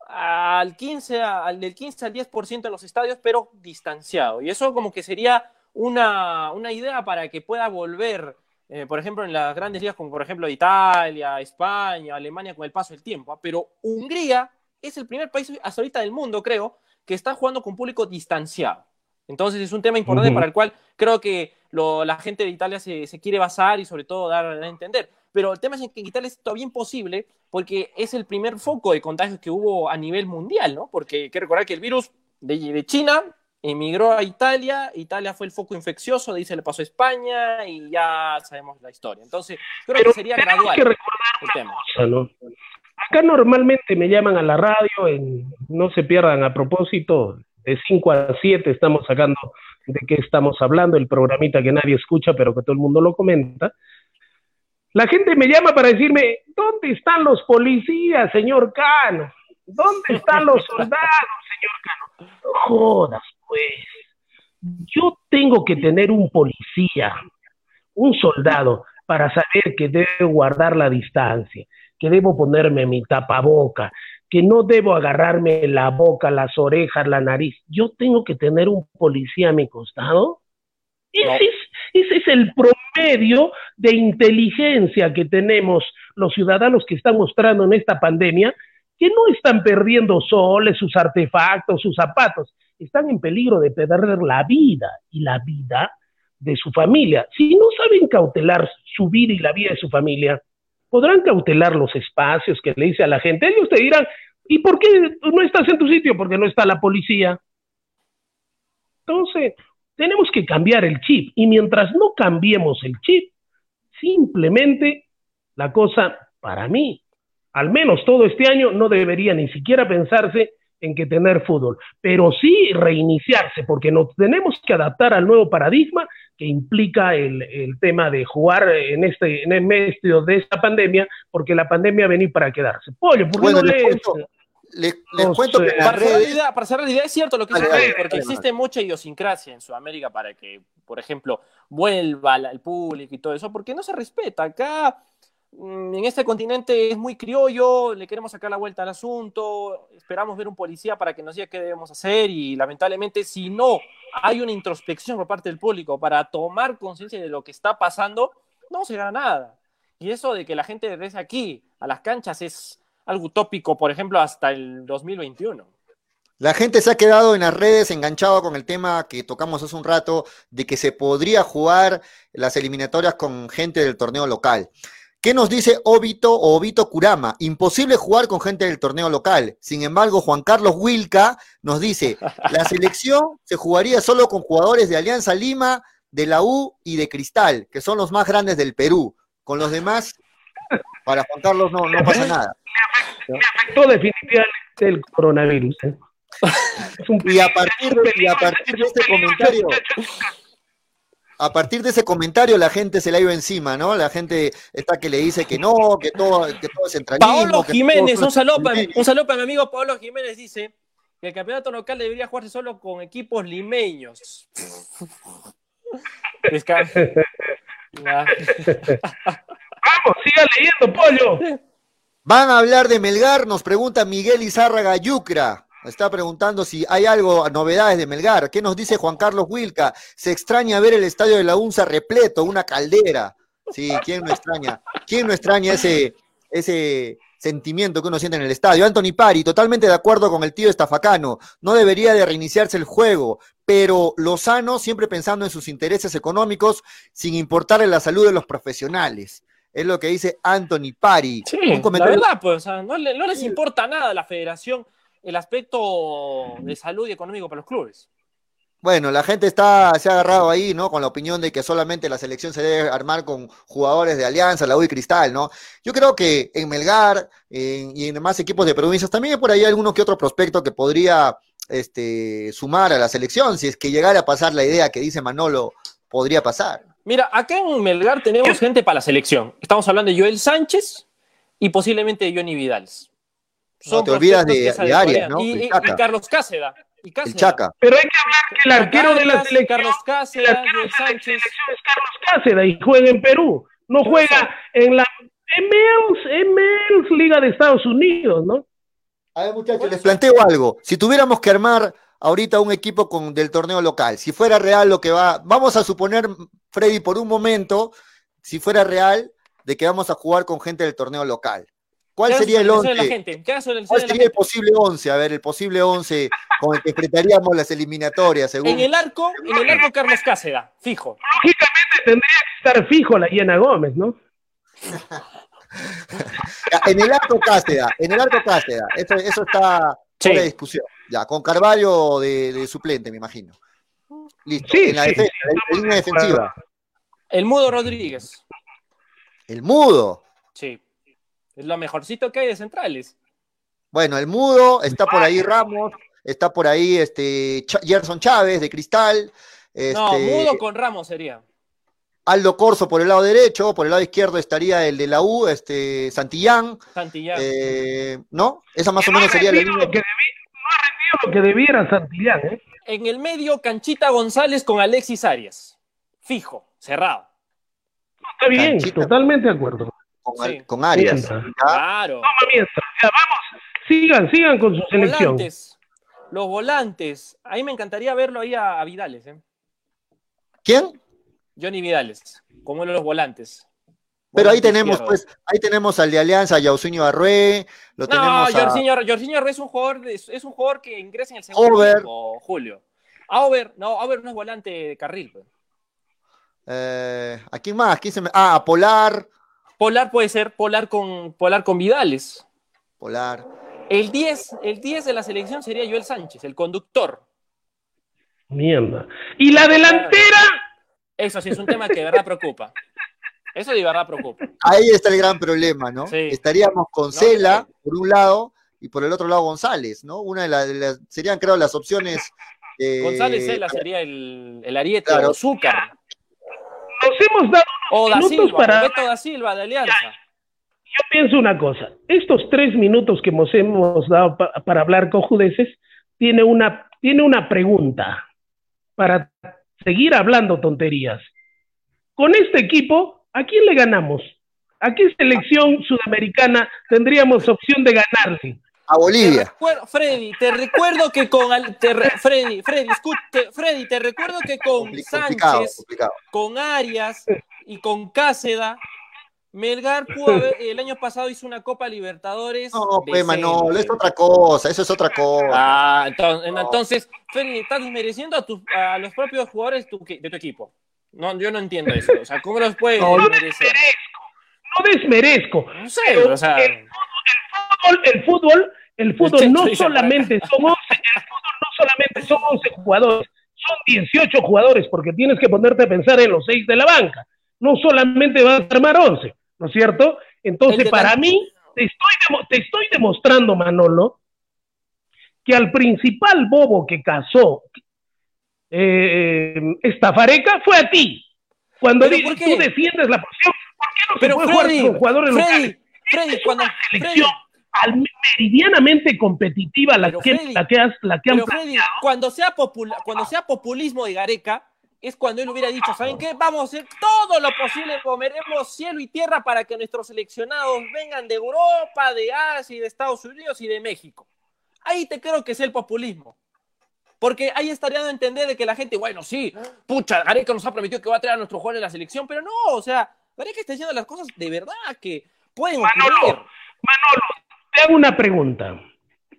al 15, al del 15 al 10% en los estadios, pero distanciado. Y eso como que sería una, una idea para que pueda volver, eh, por ejemplo, en las grandes ligas como por ejemplo Italia, España, Alemania con el paso del tiempo. ¿ah? Pero Hungría es el primer país hasta ahorita del mundo, creo, que está jugando con público distanciado. Entonces es un tema importante para el cual creo que la gente de Italia se, se, quiere basar y sobre todo dar a entender. Pero el tema es que en Italia es todavía imposible porque es el primer foco de contagios que hubo a nivel mundial, ¿no? Porque hay que recordar que el virus de, China emigró a Italia, Italia fue el foco infeccioso, de ahí se le pasó a España y ya sabemos la historia. Entonces, creo que sería gradual que recordar el tema. ¿no? Acá normalmente me llaman a la radio, en, no se pierdan a propósito, de 5 a 7 estamos sacando de qué estamos hablando, el programita que nadie escucha, pero que todo el mundo lo comenta. La gente me llama para decirme, ¿dónde están los policías, señor Cano? ¿Dónde están los soldados, señor Cano? No jodas, pues. Yo tengo que tener un policía, un soldado, para saber que debo guardar la distancia, que debo ponerme mi tapaboca, que no debo agarrarme la boca, las orejas, la nariz. Yo tengo que tener un policía a mi costado. Ese, es, el promedio de inteligencia que tenemos los ciudadanos que están mostrando en esta pandemia, que no están perdiendo soles, sus artefactos, sus zapatos, están en peligro de perder la vida y la vida de su familia. Si no saben cautelar su vida y la vida de su familia, podrán cautelar los espacios que le dice a la gente. Ellos te dirán, ¿y por qué no estás en tu sitio? Porque no está la policía. Entonces, tenemos que cambiar el chip y mientras no cambiemos el chip, simplemente la cosa, para mí, al menos todo este año, no debería ni siquiera pensarse en que tener fútbol, pero sí reiniciarse, porque nos tenemos que adaptar al nuevo paradigma que implica el, tema de jugar en este en el medio de esta pandemia, porque la pandemia va a venir para quedarse. Pollo, ¿por qué no lees? Les, cuento que para, cerrar la idea, para cerrar la idea, es cierto lo que dice, porque existe mucha idiosincrasia en Sudamérica para que, por ejemplo, vuelva el público y todo eso, porque no se respeta. Acá, mm, en este continente es muy criollo, le queremos sacar la vuelta al asunto, esperamos ver un policía para que nos diga qué debemos hacer y lamentablemente si no hay una introspección por parte del público para tomar conciencia de lo que está pasando, no se gana nada. Y eso de que la gente regrese aquí a las canchas es algo utópico, por ejemplo, hasta el 2021. La gente se ha quedado en las redes enganchado con el tema que tocamos hace un rato de que se podría jugar las eliminatorias con gente del torneo local. ¿Qué nos dice Obito o Obito Kurama? Imposible jugar con gente del torneo local. Sin embargo, Juan Carlos Wilca nos dice, la selección se jugaría solo con jugadores de Alianza Lima, de la U y de Cristal, que son los más grandes del Perú. Con los demás, para Juan Carlos no, no pasa nada. Me afectó definitivamente el coronavirus. ¿eh? y a partir de, a partir de ese comentario, a partir de ese comentario la gente se le ha ido encima, ¿no? La gente está que le dice que no, que todo, que todo es centralismo. Paolo Jiménez, un saludo, para, un saludo para mi amigo Paolo Jiménez, dice que el campeonato local debería jugarse solo con equipos limeños. Vamos, siga leyendo, pollo. Van a hablar de Melgar, nos pregunta Miguel Izárraga Yucra. Está preguntando si hay algo, novedades de Melgar. ¿Qué nos dice Juan Carlos Wilca? Se extraña ver el estadio de la UNSA repleto, una caldera. Sí, ¿quién no extraña? ¿Quién no extraña ese, ese, sentimiento que uno siente en el estadio. Anthony Pari, totalmente de acuerdo con el tío Estafacano, no debería de reiniciarse el juego, pero Lozano siempre pensando en sus intereses económicos sin importarle la salud de los profesionales. Es lo que dice Anthony Pari. Sí, la verdad, pues, no, les importa nada a la federación el aspecto de salud y económico para los clubes. Bueno, la gente está, se ha agarrado ahí, ¿no? Con la opinión de que solamente la selección se debe armar con jugadores de Alianza, la U y Cristal, ¿no? Yo creo que en Melgar y en demás equipos de provincias también hay por ahí alguno que otro prospecto que podría este, sumar a la selección, si es que llegara a pasar la idea que dice Manolo, podría pasar. Mira, acá en Melgar tenemos gente para la selección. Estamos hablando de Joel Sánchez y posiblemente de Johnny Vidales. no te olvidas de, Arias, ¿no? y Carlos Cáceda. El Chaca. Pero hay que hablar que el arquero de la selección, Carlos Cáceres, Sánchez. es Carlos Cáceres y juega en Perú. No juega en la MLS, MLS Liga de Estados Unidos, ¿no? A ver, muchachos, les planteo algo. Si tuviéramos que armar ahorita un equipo con, del torneo local, si fuera real lo que va, vamos a suponer, Freddy, por un momento, si fuera real, de que vamos a jugar con gente del torneo local. ¿Cuál sería el 11? ¿Cuál sería el posible 11? A ver, el posible 11 con el que enfrentaríamos las eliminatorias, según. En el arco, en el arco Carlos Cáceres, fijo. Lógicamente tendría que estar fijo la Iena Gómez, ¿no? en el arco Cáceres, en el arco Cáceres, eso, eso está sí. discusión. Ya, con Carvalho de, suplente, me imagino. Listo. Sí, en la, defensa, la línea defensiva. El Mudo Rodríguez. El Mudo. Sí. Es lo mejorcito que hay de centrales. Bueno, el mudo, está por ahí Ramos, está por ahí este Gerson Chávez de Cristal. no, este, mudo con Ramos sería. Aldo Corso por el lado derecho, por el lado izquierdo estaría el de la U, este Santillán. Santillán. Eh, ¿No? Esa más o menos sería la línea. Que no ha rendido lo que debiera Santillán, ¿eh? En el medio, Canchita González con Alexis Arias. Fijo, cerrado. Está bien, totalmente de acuerdo con, Arias. Claro. vamos, sigan, sigan con su selección. Volantes, los volantes. A mí me encantaría verlo ahí a, Vidales. ¿eh? ¿Quién? Johnny Vidales, como uno de los volantes. Pero ahí tenemos, pues, ahí tenemos al de Alianza, Yausinho Arrué, lo no, tenemos Jorginho, Arrué es un jugador, es un jugador que ingresa en el segundo Over. Julio. Over, no, Over no es volante de carril. Pues. Eh, ¿A quién más? ¿Quién se me... Ah, Polar. Polar puede ser Polar con, Polar con Vidales. Polar. El 10, el 10 de la selección sería Joel Sánchez, el conductor. Mierda. ¿Y la delantera? Eso sí es un tema que de verdad preocupa. Eso de verdad preocupa. Ahí está el gran problema, ¿no? Estaríamos con Cela, por un lado, y por el otro lado González, ¿no? Una de las, serían, creo, las opciones. González Cela sería el, el ariete o azúcar. Nos hemos dado o da Silva, para... da Silva de Alianza. yo pienso una cosa, estos tres minutos que nos hemos dado para hablar con Judeces, tiene una, tiene una pregunta para seguir hablando tonterías. Con este equipo, ¿a quién le ganamos? ¿A qué selección sudamericana tendríamos opción de ganarle? A Bolivia. Freddy, te recuerdo que con Freddy, Freddy, escute, Freddy, te recuerdo que con Sánchez, con Arias, y con Cáceda, Melgar pudo el año pasado hizo una Copa Libertadores. No, pues, no, es otra cosa, eso es otra cosa. Ah, entonces, entonces Freddy, estás desmereciendo a, a los propios jugadores de tu equipo. No, yo no entiendo eso. O sea, ¿cómo los puedes no, desmerezco, no desmerezco. No sé, o sea... El fútbol, el fútbol, el fútbol, no solamente son 11, el fútbol no solamente son 11 jugadores, son 18 jugadores, porque tienes que ponerte a pensar en los 6 de la banca no solamente va a armar 11, ¿no es cierto? Entonces, para mí, te estoy, te estoy demostrando, Manolo, que al principal bobo que casó eh, esta fareca fue a ti. Cuando tú defiendes la posición, ¿por qué no Pero se puede jugar con jugadores Freddy, locales? Freddy, cuando, selección meridianamente competitiva la que, la que, has, la que han Freddy, cuando sea, cuando sea populismo de Gareca, es cuando él hubiera dicho, ¿saben qué? Vamos a hacer todo lo posible, comeremos cielo y tierra para que nuestros seleccionados vengan de Europa, de Asia, de Estados Unidos y de México. Ahí te creo que es el populismo. Porque ahí estaría dando a entender de que la gente, bueno, sí, pucha, Gareca nos ha prometido que va a traer a nuestro jugador en la selección, pero no, o sea, Gareca está diciendo las cosas de verdad que pueden ocurrir. Manolo, te hago una pregunta.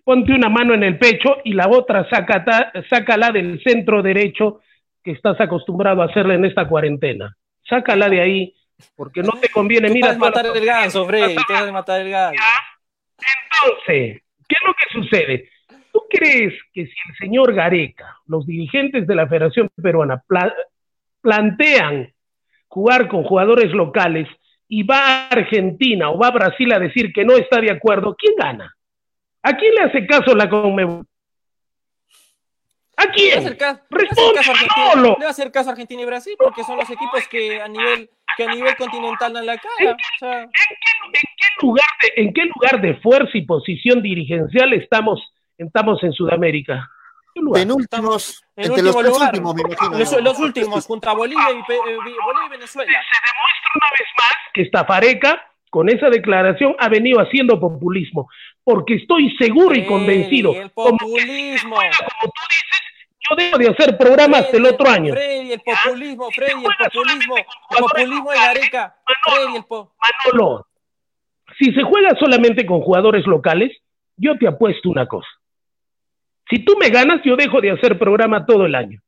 Ponte una mano en el pecho y la otra saca, sácala del centro derecho que estás acostumbrado a hacerle en esta cuarentena. Sácala de ahí, porque no te conviene. Mira, matar el ganso, Freddy. Tú matar el ganso. Entonces, ¿qué es lo que sucede? ¿Tú crees que si el señor Gareca, los dirigentes de la Federación Peruana, plantean jugar con jugadores locales y va a Argentina o va a Brasil a decir que no está de acuerdo, ¿quién gana? ¿A quién le hace caso la Conmebol? ¿A quién? Le va a hacer caso a Argentina y Brasil porque son los equipos que a nivel, que a nivel continental dan la cara. ¿En, qué, lugar de, ¿En qué lugar de fuerza y posición dirigencial estamos, estamos en Sudamérica? Penúltimos, entre los últimos, me imagino. Los, últimos, contra Bolivia y, eh, Bolivia y Venezuela. Se demuestra una vez más que Estafareca, con esa declaración, ha venido haciendo populismo. Porque estoy seguro y convencido. El populismo. Como, tú dices, yo debo de hacer programas el otro año. Freddy, el populismo, Freddy, el populismo. El populismo de Gareca. Freddy, el po Manolo, si se juega solamente con jugadores locales, yo te apuesto una cosa. Si tú me ganas, yo dejo de hacer programa todo el año.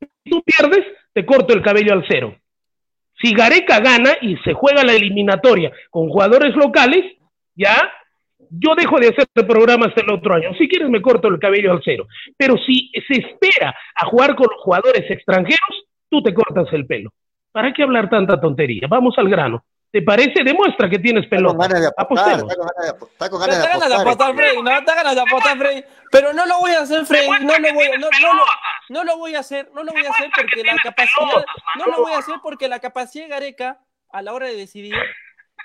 Si tú pierdes, te corto el cabello al cero. Si Gareca gana y se juega la eliminatoria con jugadores locales, ya, yo dejo de hacer programas el otro año. Si quieres, me corto el cabello al cero. Pero si se espera a jugar con los jugadores extranjeros, tú te cortas el pelo. ¿Para qué hablar tanta tontería? Vamos al grano. ¿Te parece? Demuestra que tienes pelota. Está con ganas de apostar, está con ganas de, apostar. ganas de apostar, Freddy. No, está ganas de apostar, Freddy. Pero no lo voy a hacer, Freddy. No lo voy, no, no, no, no lo voy a hacer. No lo voy a hacer porque la capacidad. No lo voy a hacer porque la capacidad de Gareca a la hora de decidir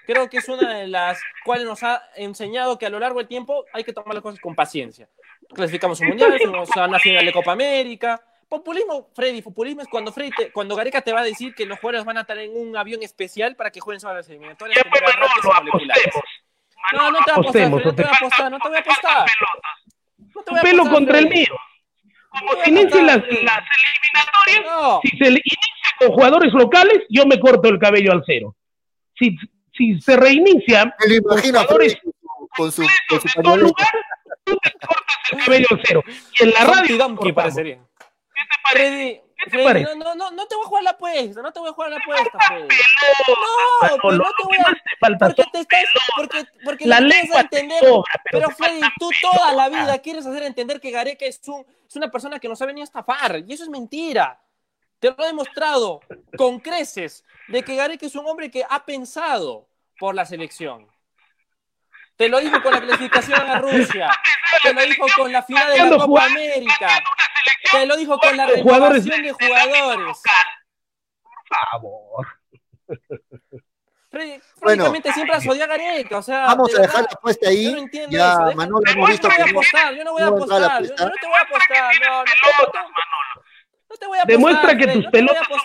creo que es una de las cuales nos ha enseñado que a lo largo del tiempo hay que tomar las cosas con paciencia. Clasificamos un mundial, fuimos a una final de Copa América, Populismo, Freddy, populismo es cuando Freddy cuando Gareca te va a decir que los jugadores van a estar en un avión especial para que jueguen sobre las eliminatorias. No, no te voy a apostar, no te voy a apostar, no te voy a apostar. No te voy a pelo contra el mío. Como se inician las, eliminatorias, si se inicia con jugadores locales, yo me corto el cabello al cero. Si, si se reinicia con jugadores con su, con su lugar, tú te cortas el cabello al cero. Y en la radio, parecería. ¿Qué te parece? Freddy, no, no, no, no te voy a jugar la apuesta, no te voy a jugar la apuesta, Freddy. No, pero no te voy a. Porque te estás. Porque, porque la ley a entender. pero Freddy, tú toda la vida quieres hacer entender que Gareca es, un, es una persona que no sabe ni estafar. Y eso es mentira. Te lo he demostrado con creces de que Gareca es un hombre que ha pensado por la selección. Te lo dijo con la clasificación a Rusia. Te lo dijo con la final de la Copa América. Te lo dijo con la renovación de jugadores. Por favor. Prácticamente siempre a a Gareca, o sea, vamos a dejar la apuesta ahí. Yo no entiendo ya, eso. Manolo, hemos visto que apostar, yo no voy a apostar, yo no te voy a apostar, no, no te, no te voy a apostar. Demuestra que tus pelotas son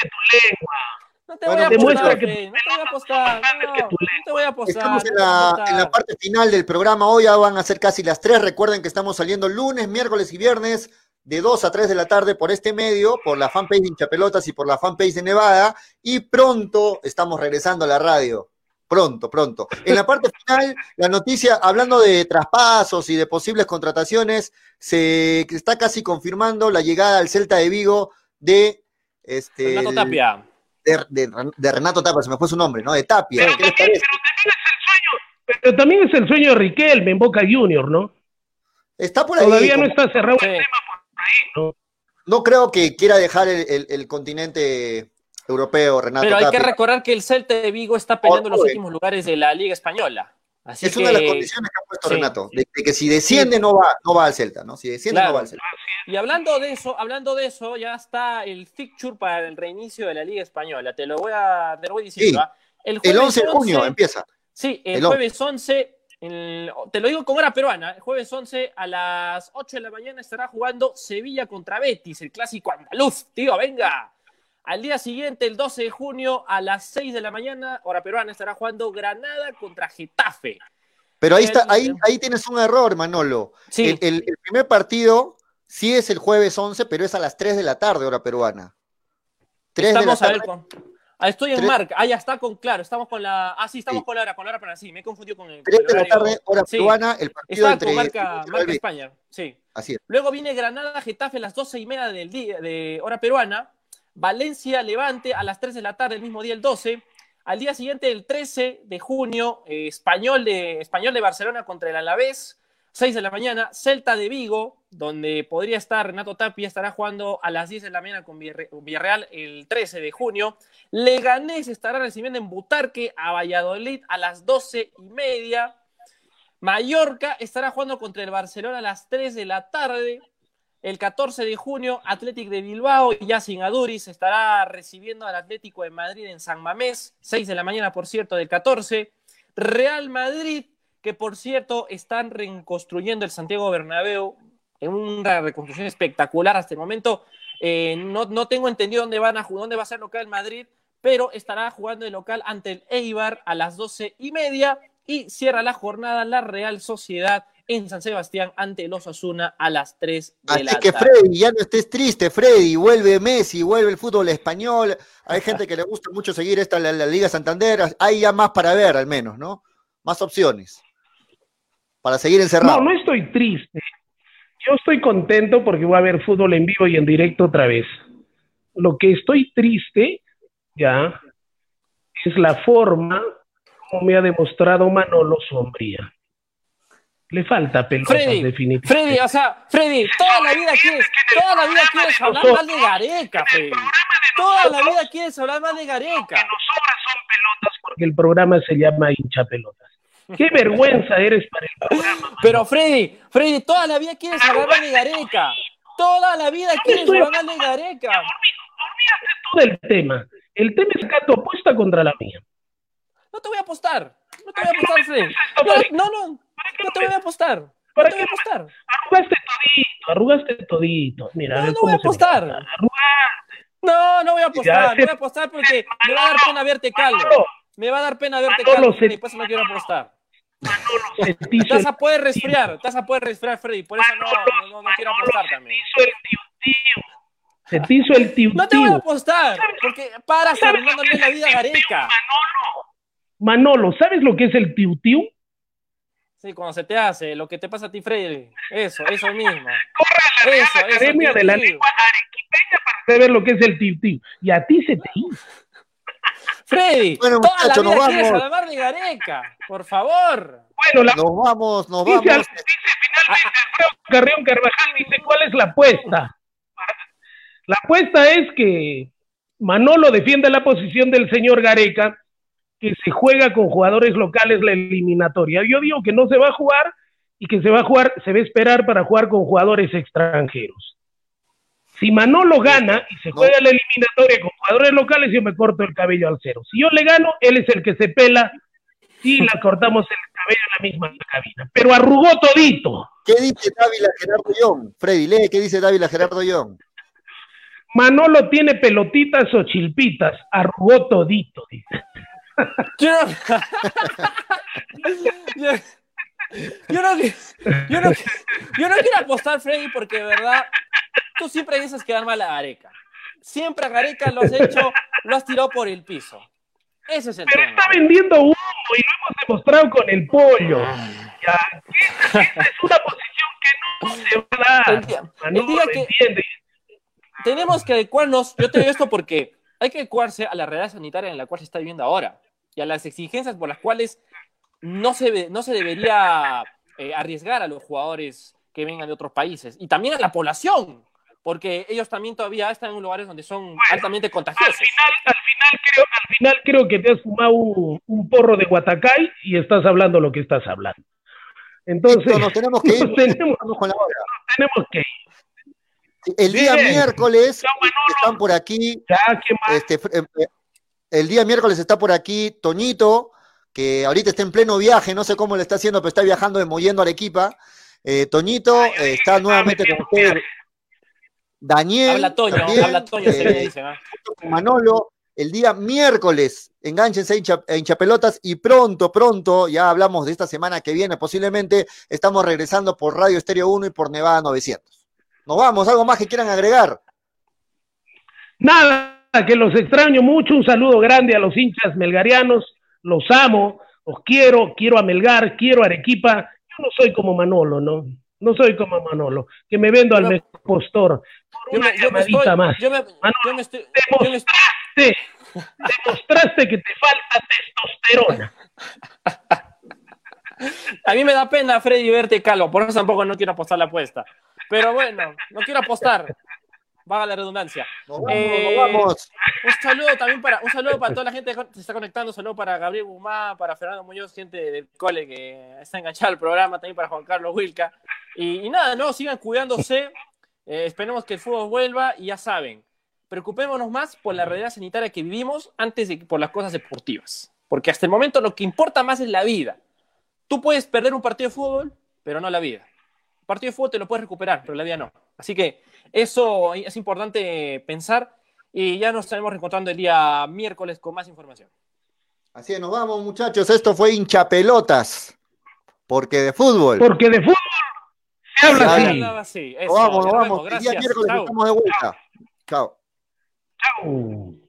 que tu lengua. No te voy a apostar, que... no te voy a apostar, no, no te voy a apostar. Estamos en la, en la, parte final del programa, hoy ya van a ser casi las 3, recuerden que estamos saliendo lunes, miércoles y viernes de 2 a 3 de la tarde por este medio, por la fanpage de Hinchapelotas y por la fanpage de Nevada, y pronto estamos regresando a la radio. Pronto, pronto. En la parte final, la noticia, hablando de traspasos y de posibles contrataciones, se está casi confirmando la llegada al Celta de Vigo de este, Renato Tapia de, Renato Tapia, se me fue su nombre, ¿no? De Tapia. Pero, también es el sueño de Riquelme en Boca Junior, ¿no? Está por ahí. Todavía no está cerrado el tema por ahí, ¿no? No creo que quiera dejar el, continente europeo, Renato. Pero hay que recordar que el Celta de Vigo está peleando en los últimos lugares de la Liga Española es una de las condiciones que ha puesto Renato, de, que si desciende no va, no va al Celta, ¿no? Si desciende no va al Celta. Y hablando de eso, hablando de eso, ya está el fixture para el reinicio de la Liga Española. Te lo voy a, te lo voy diciendo. ¿ah? El, 11 de junio empieza. Sí, el, jueves 11, te lo digo como era peruana, el jueves 11 a las 8 de la mañana estará jugando Sevilla contra Betis, el clásico andaluz, tío, venga. Al día siguiente, el 12 de junio, a las 6 de la mañana, hora peruana, estará jugando Granada contra Getafe. Pero ahí, está, ahí, ahí tienes un error, Manolo. Sí. El, primer partido sí es el jueves 11, pero es a las 3 de la tarde, hora peruana. 3 de la tarde. Ah, estoy en marca. Ah, ya está con, claro, estamos con la. Ah, sí, estamos Sí. con la hora, con la hora peruana. Sí, me he confundido con el. con 3 el de la tarde, hora Sí. peruana, el partido Está entre con marca, marca. España. Sí. Así es. Luego viene Granada, Getafe a las 12 y media del día, de hora peruana. Valencia, Levante a las 3 de la tarde, el mismo día, el 12. Al día siguiente, el 13 de junio, eh, Español, de, Español de Barcelona contra el Alavés, 6 de la mañana. Celta de Vigo, donde podría estar Renato Tapia, estará jugando a las 10 de la mañana con Villarre- Villarreal el 13 de junio. Leganés estará recibiendo en Butarque a Valladolid a las 12 y media. Mallorca estará jugando contra el Barcelona a las 3 de la tarde. El 14 de junio, Athletic de Bilbao, ya sin Aduriz, estará recibiendo al Atlético de Madrid en San Mamés, 6 de la mañana, por cierto, del 14. Real Madrid, que por cierto están reconstruyendo el Santiago Bernabéu en una reconstrucción espectacular hasta el momento. Eh, no, no tengo entendido dónde, van a, dónde va a ser local Madrid, pero estará jugando de local ante el Eibar a las 12 y media y cierra la jornada la Real Sociedad en San Sebastián ante el Osasuna a las 3 de Así la que tarde. Freddy, ya no estés triste, Freddy, vuelve Messi, vuelve el fútbol español. Hay gente que le gusta mucho seguir esta la, la Liga Santander. Hay ya más para ver, al menos, ¿no? Más opciones. Para seguir encerrado. No, no estoy triste. Yo estoy contento porque voy a ver fútbol en vivo y en directo otra vez. Lo que estoy triste, ya, es la forma como me ha demostrado Manolo Sombría. Le falta pelotas, Freddy, definitivamente. Freddy, o sea, Freddy, toda la vida quieres, toda la vida quieres hablar mal de Gareca, Freddy. Toda la vida quieres hablar mal de Gareca. nos sobra son pelotas porque el programa se llama hincha pelotas. Qué vergüenza eres para el programa. Pero Freddy, Freddy, toda la vida quieres hablar mal de Gareca. Toda la vida quieres hablar mal de Gareca. Tú del tema. El tema es que tu apuesta contra la mía. No te voy a apostar. No te voy a apostar, Freddy. No, no, no te voy a apostar. No ¿Para te voy a apostar. Arrugaste todito, arrugaste todito. Mira, No, no voy a apostar. No, no voy a apostar. No voy a apostar porque me va a dar pena verte calvo. Me va a dar pena verte calvo, Freddy. Por eso no quiero apostar. Manolo, se te Te hizo vas el, a poder resfriar. Te vas a poder resfriar, Freddy. Por eso no, no, no, no quiero apostar también. Se te hizo el tiu No te voy a apostar. Porque paras arruinándole la vida Gareca. Manolo. Manolo, ¿sabes lo que es el tiu tiu? Sí, cuando se te hace lo que te pasa a ti, Freddy. Eso, eso mismo. Corre a la Eso, Academia de la. Lengua Arequipeña para saber lo que es el. Y a ti se te hizo. Freddy, Bueno, toda la nos vamos. de Gareca. Por favor. Bueno, la Nos vamos, nos dice, vamos. dice finalmente Alfredo Carrión Carvajal, dice, ¿cuál es la apuesta? La apuesta es que Manolo defiende la posición del señor Gareca, que se juega con jugadores locales la eliminatoria. Yo digo que no se va a jugar y que se va a jugar, se va a esperar para jugar con jugadores extranjeros. Si Manolo gana y se juega la eliminatoria con jugadores locales, yo me corto el cabello al cero. Si yo le gano, él es el que se pela y la cortamos el cabello en la misma cabina. Pero arrugó todito. ¿Qué dice Dávila Gerardo Young? Freddy, lee qué dice Dávila Gerardo Young. Manolo tiene pelotitas o chilpitas, arrugó todito, dice. Yo no, yo, yo no, yo, no, yo no quiero apostar, Freddy, porque de verdad tú siempre dices quedar mal a Gareca. Siempre a Gareca lo has hecho, lo has tirado por el piso. Ese es el Pero tema. está vendiendo humo y lo hemos demostrado con el pollo. Ya, es una posición que no se va a dar. El día que- entiende. Tenemos que adecuarnos, yo te digo esto porque hay que adecuarse a la realidad sanitaria en la cual se está viviendo ahora y a las exigencias por las cuales no se, no se debería eh, arriesgar a los jugadores que vengan de otros países y también a la población, porque ellos también todavía están en lugares donde son altamente Al contagiosos. final, al final creo, al final creo que te has fumado un, un porro de Guatacay y estás hablando lo que estás hablando. Entonces, nos tenemos que ir. nos tenemos, Vamos con la hora. tenemos que ir. Sí, El día Bien. miércoles Manolo. están por aquí Ya, ¿qué más? Este, eh, eh, el día miércoles está por aquí Toñito, que ahorita está en pleno viaje, no sé cómo le está haciendo, pero está viajando de Mollendo a Arequipa. Eh, Toñito eh, está nuevamente con ustedes. Daniel, Habla Toño, también, habla Toño, se eh, me dice. con Manolo, el día miércoles, enganchense a hinchapelotas y pronto, pronto, ya hablamos de esta semana que viene, posiblemente estamos regresando por Radio Estéreo 1 y por Nevada 900. Nos vamos, algo más que quieran agregar. Nada, que los extraño mucho. Un saludo grande a los hinchas melgarianos. Los amo, los quiero, quiero a Melgar, quiero a Arequipa. Yo no soy como Manolo, ¿no? No soy como Manolo, que me vendo al me, postor. Por una llamadita más. Yo me, yo me estoy, demostraste, demostraste que te falta testosterona. A mí me da pena, Freddy, verte calvo, por eso tampoco no quiero apostar la apuesta. Pero bueno, no quiero apostar. Vaga la redundancia. eh, vamos. Un saludo también para, un saludo para toda la gente que se está conectando, un saludo para Gabriel Guzmán, para Fernando Muñoz, gente del cole que está enganchada al programa, también para Juan Carlos Wilca. Y, y nada, no, sigan cuidándose. Eh, esperemos que el fútbol vuelva y ya saben, preocupémonos más por la realidad sanitaria que vivimos antes de por las cosas deportivas. Porque hasta el momento lo que importa más es la vida. Tú puedes perder un partido de fútbol, pero no la vida. Un partido de fútbol te lo puedes recuperar, pero la vida no. Así que eso es importante pensar y ya nos estaremos reencontrando el día miércoles con más información. Así es, nos vamos muchachos. Esto fue hinchapelotas. Porque de fútbol. Porque de fútbol se habla así. así. Eso, Nos vamos, nos vamos. vemos. El día Gracias. miércoles Chao. estamos de vuelta. Chao. Chao.